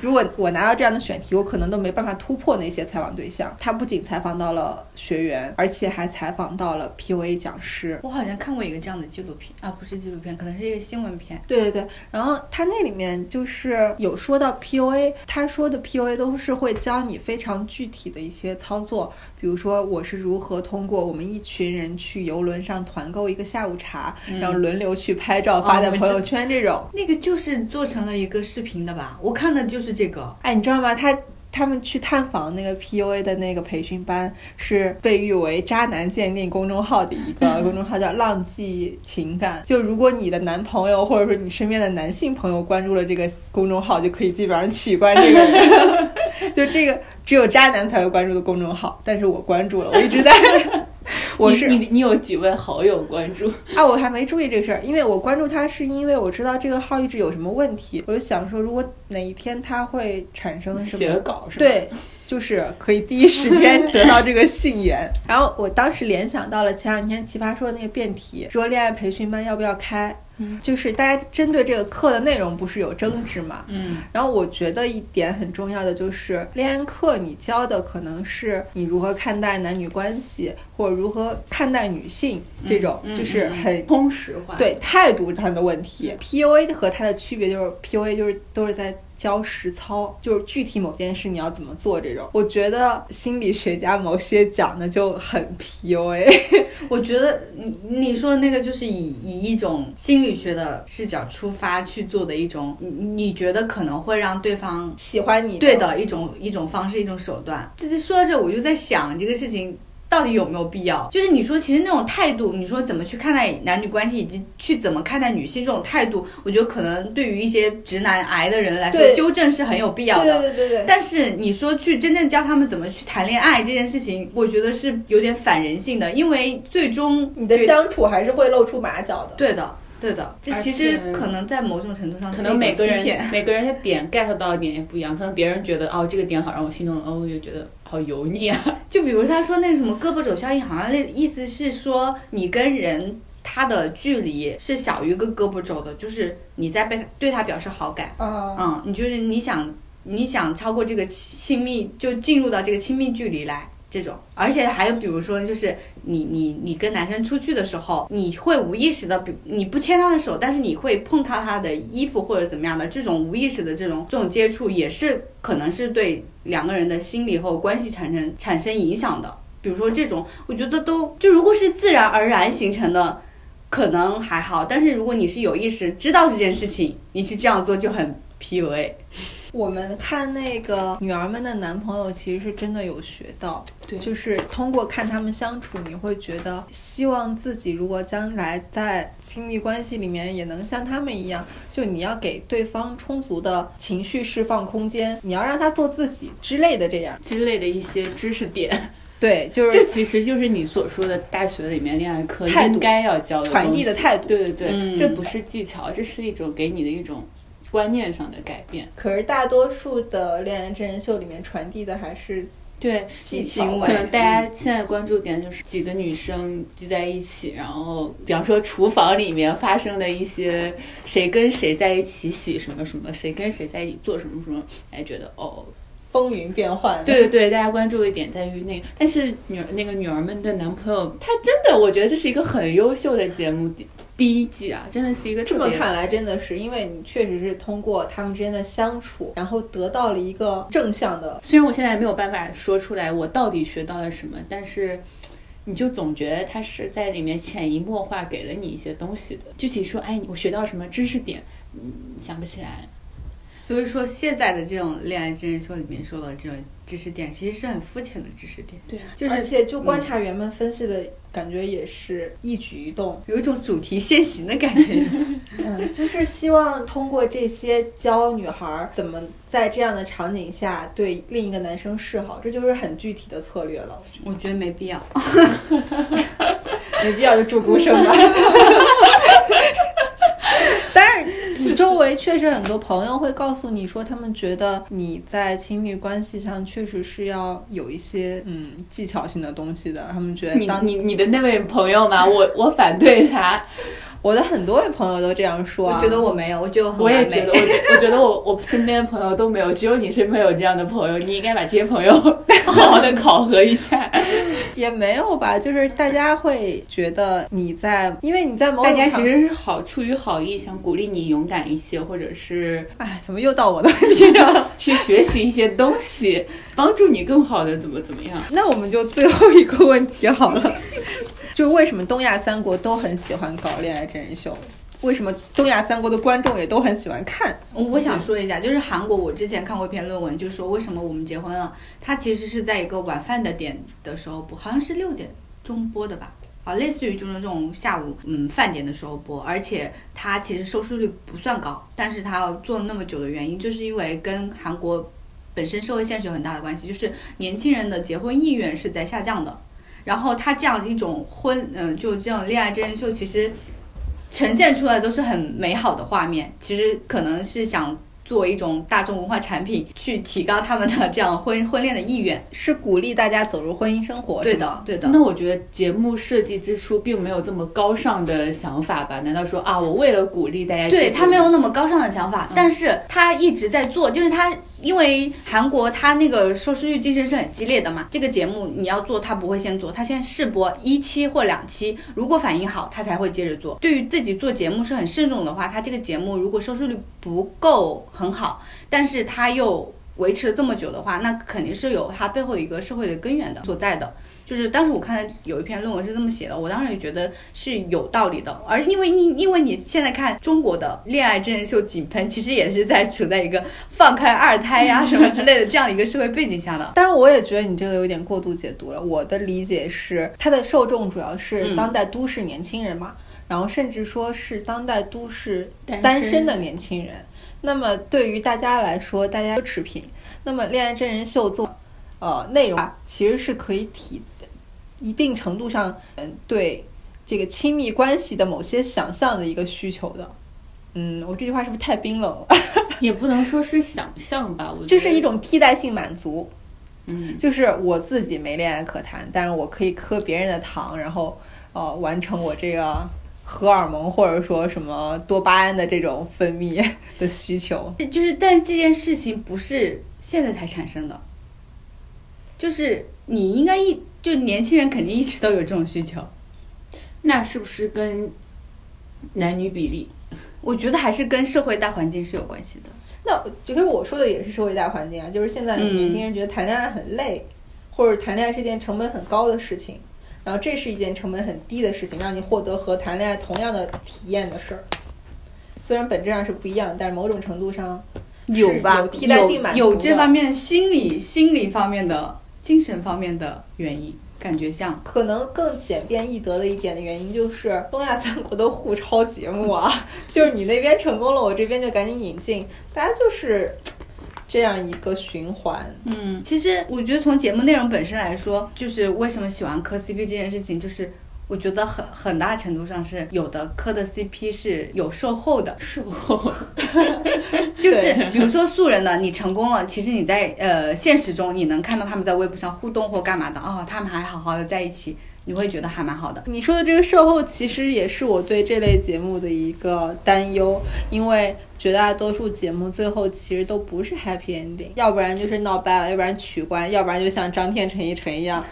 如果我拿到这样的选题，我可能都没办法突破那些采访对象。他不仅采访到了学员，而且还采访到了 PUA 讲师。我好像看过一个这样的纪录片啊，不是纪录片，可能是一个新闻片。对对对，然后他那里面就是有说到 PUA，他说的 PUA 都是会教你非常具体的一些操作，比如说我是如何通过我们一群人去游轮上团购一个下午茶，然后轮流去拍照发在朋友圈这种。那个就是做成了一个视频的吧？我看的就是这个。哎，你知道吗？他他们去探访那个 PUA 的那个培训班，是被誉为渣男鉴定公众号的一个 公众号，叫“浪迹情感”。就如果你的男朋友或者说你身边的男性朋友关注了这个公众号，就可以基本上取关这个人。就这个只有渣男才会关注的公众号，但是我关注了，我一直在。我是你你你有几位好友关注？啊，我还没注意这个事儿，因为我关注他是因为我知道这个号一直有什么问题，我就想说，如果哪一天他会产生什么写稿是吧？，对，就是可以第一时间 得到这个信源。然后我当时联想到了前两天奇葩说的那个辩题，说恋爱培训班要不要开。嗯就是大家针对这个课的内容不是有争执嘛？嗯，然后我觉得一点很重要的就是恋爱课，你教的可能是你如何看待男女关系，或者如何看待女性这种，嗯就是嗯很通识化。，对态度上的问题。PUA 和它的区别就是 PUA 就是都是在教实操，就是具体某件事你要怎么做这种。我觉得心理学家某些讲的就很 PUA。我觉得你你说的那个就是以以一种心理学的视角出发去做的一种，你你觉得可能会让对方喜欢你，对，的一种一种方式一种手段。就是说到这，我就在想这个事情。到底有没有必要？就是你说，其实那种态度，你说怎么去看待男女关系，以及去怎么看待女性这种态度，我觉得可能对于一些直男癌的人来说，纠正是很有必要的。对对对对。但是你说去真正教他们怎么去谈恋爱这件事情，我觉得是有点反人性的，因为最终你的相处还是会露出马脚的。对的，对的，这其实可能在某种程度上可能每个人骗。每个人的点 get 到的点也不一样，可能别人觉得哦这个点好让我心动，哦我就觉得好油腻啊。就比如他说那什么胳膊肘效应，好像那意思是说你跟人。他的距离是小于一个胳膊肘的，就是你在被对他表示好感，啊，嗯，你就是你想你想超过这个亲密，就进入到这个亲密距离来。这种，而且还有比如说，就是你你你跟男生出去的时候，你会无意识的，比你不牵他的手，但是你会碰到他的衣服或者怎么样的，这种无意识的这种这种接触，也是可能是对两个人的心理和关系产生产生影响的。比如说这种，我觉得都就如果是自然而然形成的，可能还好，但是如果你是有意识知道这件事情，你去这样做就很 PUA。我们看那个女儿们的男朋友，其实是真的有学到，对。就是通过看他们相处，你会觉得希望自己如果将来在亲密关系里面也能像他们一样，就你要给对方充足的情绪释放空间，你要让他做自己之类的这样。之类的一些知识点，对，就是这其实就是你所说的大学里面恋爱课态度应该要教的传递的态度。对对对，嗯。这不是技巧，这是一种给你的一种观念上的改变。可是大多数的恋爱真人秀里面传递的还是对，技巧行为可能大家现在关注点就是几个女生聚在一起，然后比方说厨房里面发生的一些谁跟谁在一起洗什么什么，谁跟谁在一起做什么什么，哎，觉得哦，风云变幻。对对对，大家关注的点在于那个，但是女儿那个女儿们的男朋友，他真的，我觉得这是一个很优秀的节目，第第一季啊，真的是一个这么看来，真的是因为你确实是通过他们之间的相处，然后得到了一个正向的。虽然我现在没有办法说出来我到底学到了什么，但是你就总觉得他是在里面潜移默化给了你一些东西的。具体说，哎，我学到什么知识点，嗯，想不起来。所以说，现在的这种恋爱真人秀里面说的这种知识点，其实是很肤浅的知识点，对啊，就是而且就观察员们分析的感觉也是一举一动，有一种主题先行的感觉。嗯，就是希望通过这些教女孩儿怎么在这样的场景下对另一个男生示好，这就是很具体的策略了。我觉得没必要。没必要就祝孤生吧。确实很多朋友会告诉你说，他们觉得你在亲密关系上确实是要有一些嗯技巧性的东西的。他们觉得你当你你的那位朋友嘛，我我反对他，我的很多位朋友都这样说、啊，我觉得我没有，我觉得我很我也觉得，我觉我觉得我我身边的朋友都没有，只有你身边有这样的朋友，你应该把这些朋友 好好的考核一下。也没有吧，就是大家会觉得你在，因为你在某大家其实是好出于好意，想鼓励你勇敢一些，或者是哎，怎么又到我的问题上了？去学习一些东西，帮助你更好的怎么怎么样。那我们就最后一个问题好了，就是为什么东亚三国都很喜欢搞恋爱真人秀？为什么东亚三国的观众也都很喜欢看？我想说一下，就是韩国，我之前看过一篇论文，就是说为什么我们结婚了，它其实是在一个晚饭的点的时候播，好像是六点钟播的吧。啊，类似于就是这种下午嗯饭点的时候播，而且它其实收视率不算高，但是它要做那么久的原因，就是因为跟韩国本身社会现实有很大的关系，就是年轻人的结婚意愿是在下降的。然后他这样一种婚，嗯、就这种恋爱真人秀，其实呈现出来都是很美好的画面，其实可能是想作为一种大众文化产品，去提高他们的这样婚婚恋的意愿。是鼓励大家走入婚姻生活，对的，对的。那我觉得节目设计之初并没有这么高尚的想法吧？难道说啊，我为了鼓励大家，对他没有那么高尚的想法，但是他一直在做，就是他因为韩国它那个收视率竞争是很激烈的嘛，这个节目你要做，它不会先做，它先试播一期或两期，如果反应好，它才会接着做。对于自己做节目是很慎重的话，它这个节目如果收视率不够很好，但是它又维持了这么久的话，那肯定是有它背后一个社会的根源的所在的。就是当时我看的有一篇论文是这么写的，我当时也觉得是有道理的。而因为因因为你现在看中国的恋爱真人秀井喷，其实也是在处在一个放开二胎呀、什么之类的这样的一个社会背景下的。但是我也觉得你这个有点过度解读了。我的理解是，它的受众主要是嗯当代都市年轻人嘛，然后甚至说是当代都市单单身身的年轻人。那么对于大家来说，大家奢侈品。那么恋爱真人秀做呃内容啊，其实是可以体一定程度上嗯对这个亲密关系的某些想象的一个需求的。嗯，我这句话是不是太冰冷了？也不能说是想象吧，我觉得这是一种替代性满足。嗯，就是我自己没恋爱可谈，但是我可以磕别人的糖，然后呃完成我这个荷尔蒙或者说什么多巴胺的这种分泌的需求。就是，但这件事情不是现在才产生的，就是你应该一就年轻人肯定一直都有这种需求。那是不是跟男女比例？我觉得还是跟社会大环境是有关系的。那就跟我说的也是社会大环境啊，就是现在嗯年轻人觉得谈恋爱很累，或者谈恋爱是件成本很高的事情，然后这是一件成本很低的事情，让你获得和谈恋爱同样的体验的事儿。虽然本质上是不一样，但是某种程度上有吧？有替代性满足有有这方面心理、心理方面的、精神方面的原因，感觉像。可能更简便易得的一点的原因就是 东亚三国的互抄节目啊，就是你那边成功了，我这边就赶紧引进，大家就是这样一个循环。嗯，其实我觉得从节目内容本身来说，就是为什么喜欢磕 CP 这件事情，就是我觉得很很大程度上是有的磕的 CP 是有售后的，售后 就是比如说素人的你成功了，其实你在呃现实中你能看到他们在微博上互动或干嘛的，哦，他们还好好的在一起，你会觉得还蛮好的。你说的这个售后，其实也是我对这类节目的一个担忧，因为绝大多数节目最后其实都不是 happy ending，要不然就是闹掰了，要不然取关，要不然就像张天成一成一样。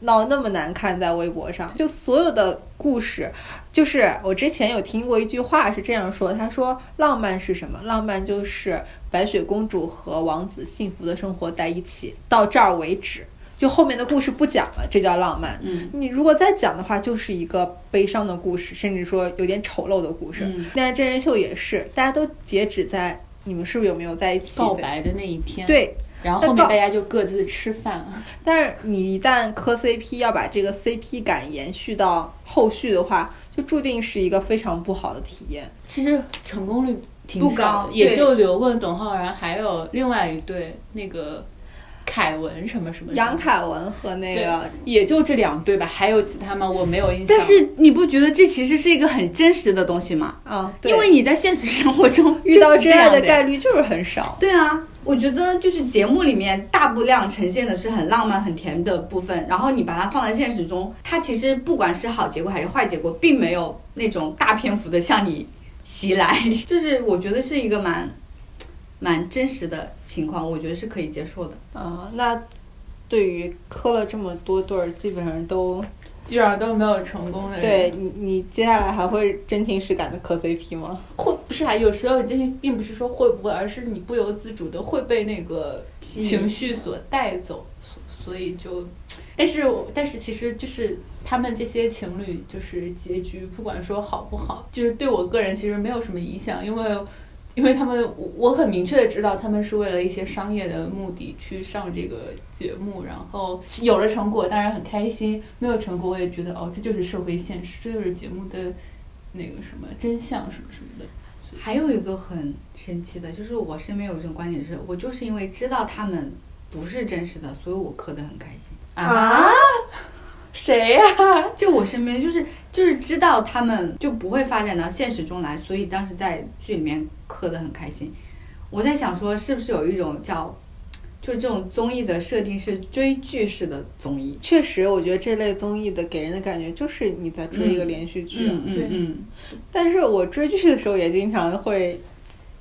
闹得那么难看，在微博上，就所有的故事，就是我之前有听过一句话是这样说，他说浪漫是什么？浪漫就是白雪公主和王子幸福的生活在一起，到这儿为止，就后面的故事不讲了，这叫浪漫。嗯。你如果再讲的话，就是一个悲伤的故事，甚至说有点丑陋的故事。嗯。恋爱真人秀也是，大家都截止在你们是不是有没有在一起告白的那一天，，对，然后后面大家就各自吃饭了。但是你一旦磕 CP，要把这个 CP 感延续到后续的话，就注定是一个非常不好的体验。其实成功率挺不，高也就刘问、董浩然，还有另外一对那个凯文什么什么杨凯文和那个，也就这两对吧？还有其他吗？我没有印象。但是你不觉得这其实是一个很真实的东西吗？啊，对因为你在现实生活中遇到这真爱的概率就是很少。对啊，我觉得就是节目里面大部量呈现的是很浪漫、很甜的部分，然后你把它放在现实中，它其实不管是好结果还是坏结果，并没有那种大篇幅的向你袭来，就是我觉得是一个蛮蛮真实的情况，我觉得是可以接受的。啊，那对于磕了这么多对儿，基本上都基本上都没有成功的人。对你，你接下来还会真情实感的磕 CP 吗？会不是啊？有时候这些并不是说会不会，而是你不由自主的会被那个情绪所带走，所所以就，但是我但是其实就是他们这些情侣就是结局，不管说好不好，就是对我个人其实没有什么影响，因为。因为他们，我我很明确的知道他们是为了一些商业的目的去上这个节目，然后有了成果当然很开心，没有成果我也觉得哦，这就是社会现实，这就是节目的那个什么真相什么什么的。还有一个很神奇的，就是我身边有一种观点是，我就是因为知道他们不是真实的，所以我磕得很开心。啊？谁呀、就我身边就是就是知道他们就不会发展到现实中来，所以当时在剧里面磕得很开心。我在想说，是不是有一种叫，就是这种综艺的设定是追剧式的综艺？确实，我觉得这类综艺的给人的感觉就是你在追一个连续剧。啊嗯对嗯但是我追剧的时候也经常会，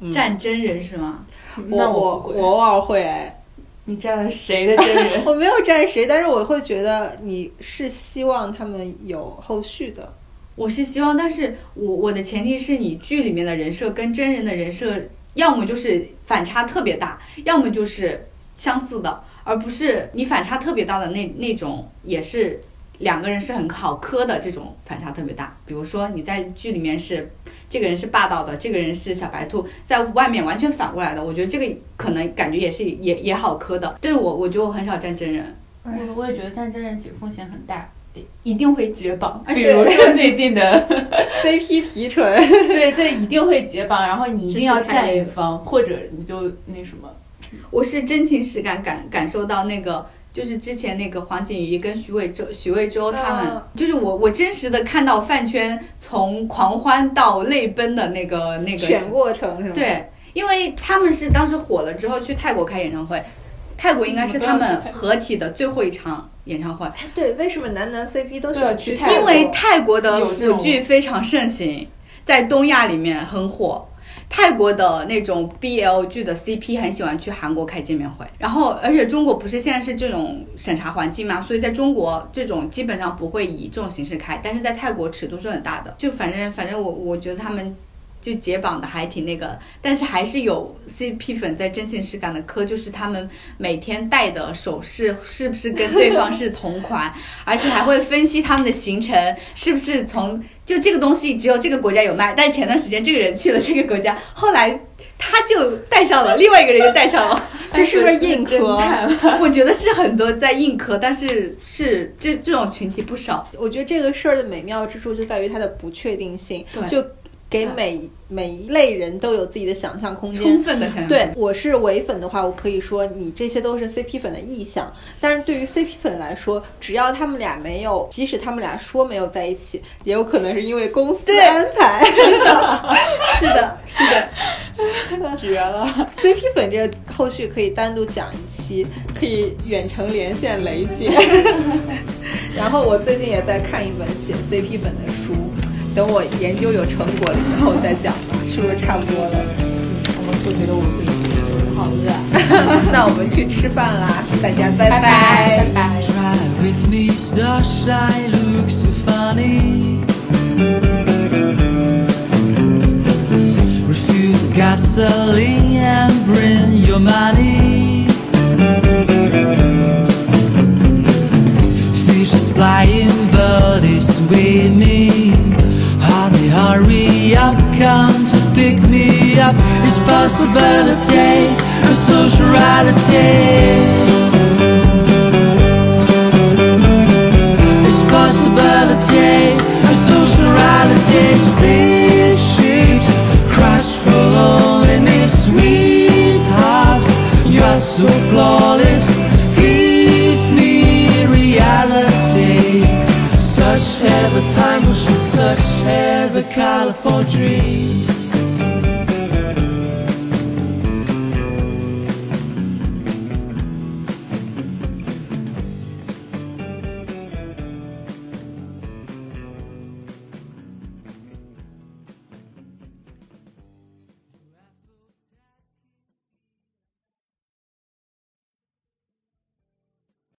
嗯嗯，站真人是吗？我我我偶尔会哎，你站了谁的真人？我没有站谁，但是我会觉得你是希望他们有后续的。我是希望，但是我我的前提是你剧里面的人设跟真人的人设，要么就是反差特别大，要么就是相似的，而不是你反差特别大的那那种，也是两个人是很好磕的这种反差特别大。比如说你在剧里面是这个人是霸道的，这个人是小白兔，在外面完全反过来的，我觉得这个可能感觉也是也也好磕的。但是我我觉得我很少站真人，我我也觉得站真人其实风险很大，一定会解绑。而 且比如说最近的，CP 提纯，对，这一定会解绑，然后你一定要站一方，或者你就那什么。我是真情实感感感受到那个，就是之前那个黄景瑜跟徐伟洲、徐魏洲他们，嗯就是我我真实的看到饭圈从狂欢到泪奔的那个那个全过程是吗？，对，因为他们是当时火了之后去泰国开演唱会，泰国应该是他们合体的最后一场演唱会，对，为什么男男 CP 都喜对欢去去泰国因为泰国的腐剧非常盛行，在东亚里面很火。泰国的那种 BL 剧的 CP 很喜欢去韩国开见面会，然后而且中国不是现在是这种审查环境嘛，所以在中国这种基本上不会以这种形式开，但是在泰国尺度是很大的。就反正反正我我觉得他们就解绑的还挺那个，但是还是有 CP 粉在真情实感的磕，就是他们每天戴的首饰是不是跟对方是同款，而且还会分析他们的行程是不是从就这个东西只有这个国家有卖，但是前段时间这个人去了这个国家，后来他就戴上了，另外一个人就戴上了。这是不是硬磕？我觉得是很多在硬磕，但是是这这种群体不少。我觉得这个事儿的美妙之处就在于它的不确定性，就给每每一类人都有自己的想象空间充。分的想象对，我是唯粉的话，我可以说你这些都是 CP 粉的意向。但是对于 CP 粉来说，只要他们俩没有，即使他们俩说没有在一起，也有可能是因为公司对安排。是的，是的，绝了！CP 粉这个后续可以单独讲一期，可以远程连线雷姐。然后我最近也在看一本写 CP 粉的书，等我研究有成果了以后再讲吧，是不是差不多了？我们不觉得我们好饿。那我们去吃饭啦，大家拜拜拜拜拜。Try with me, Honey, hurry up, come to pick me up. It's possibility, a social reality. possibility of social reality Spaceships crash for loneliness Sweetheart, you are so flawless Give me reality Such every time such hair, a California dream.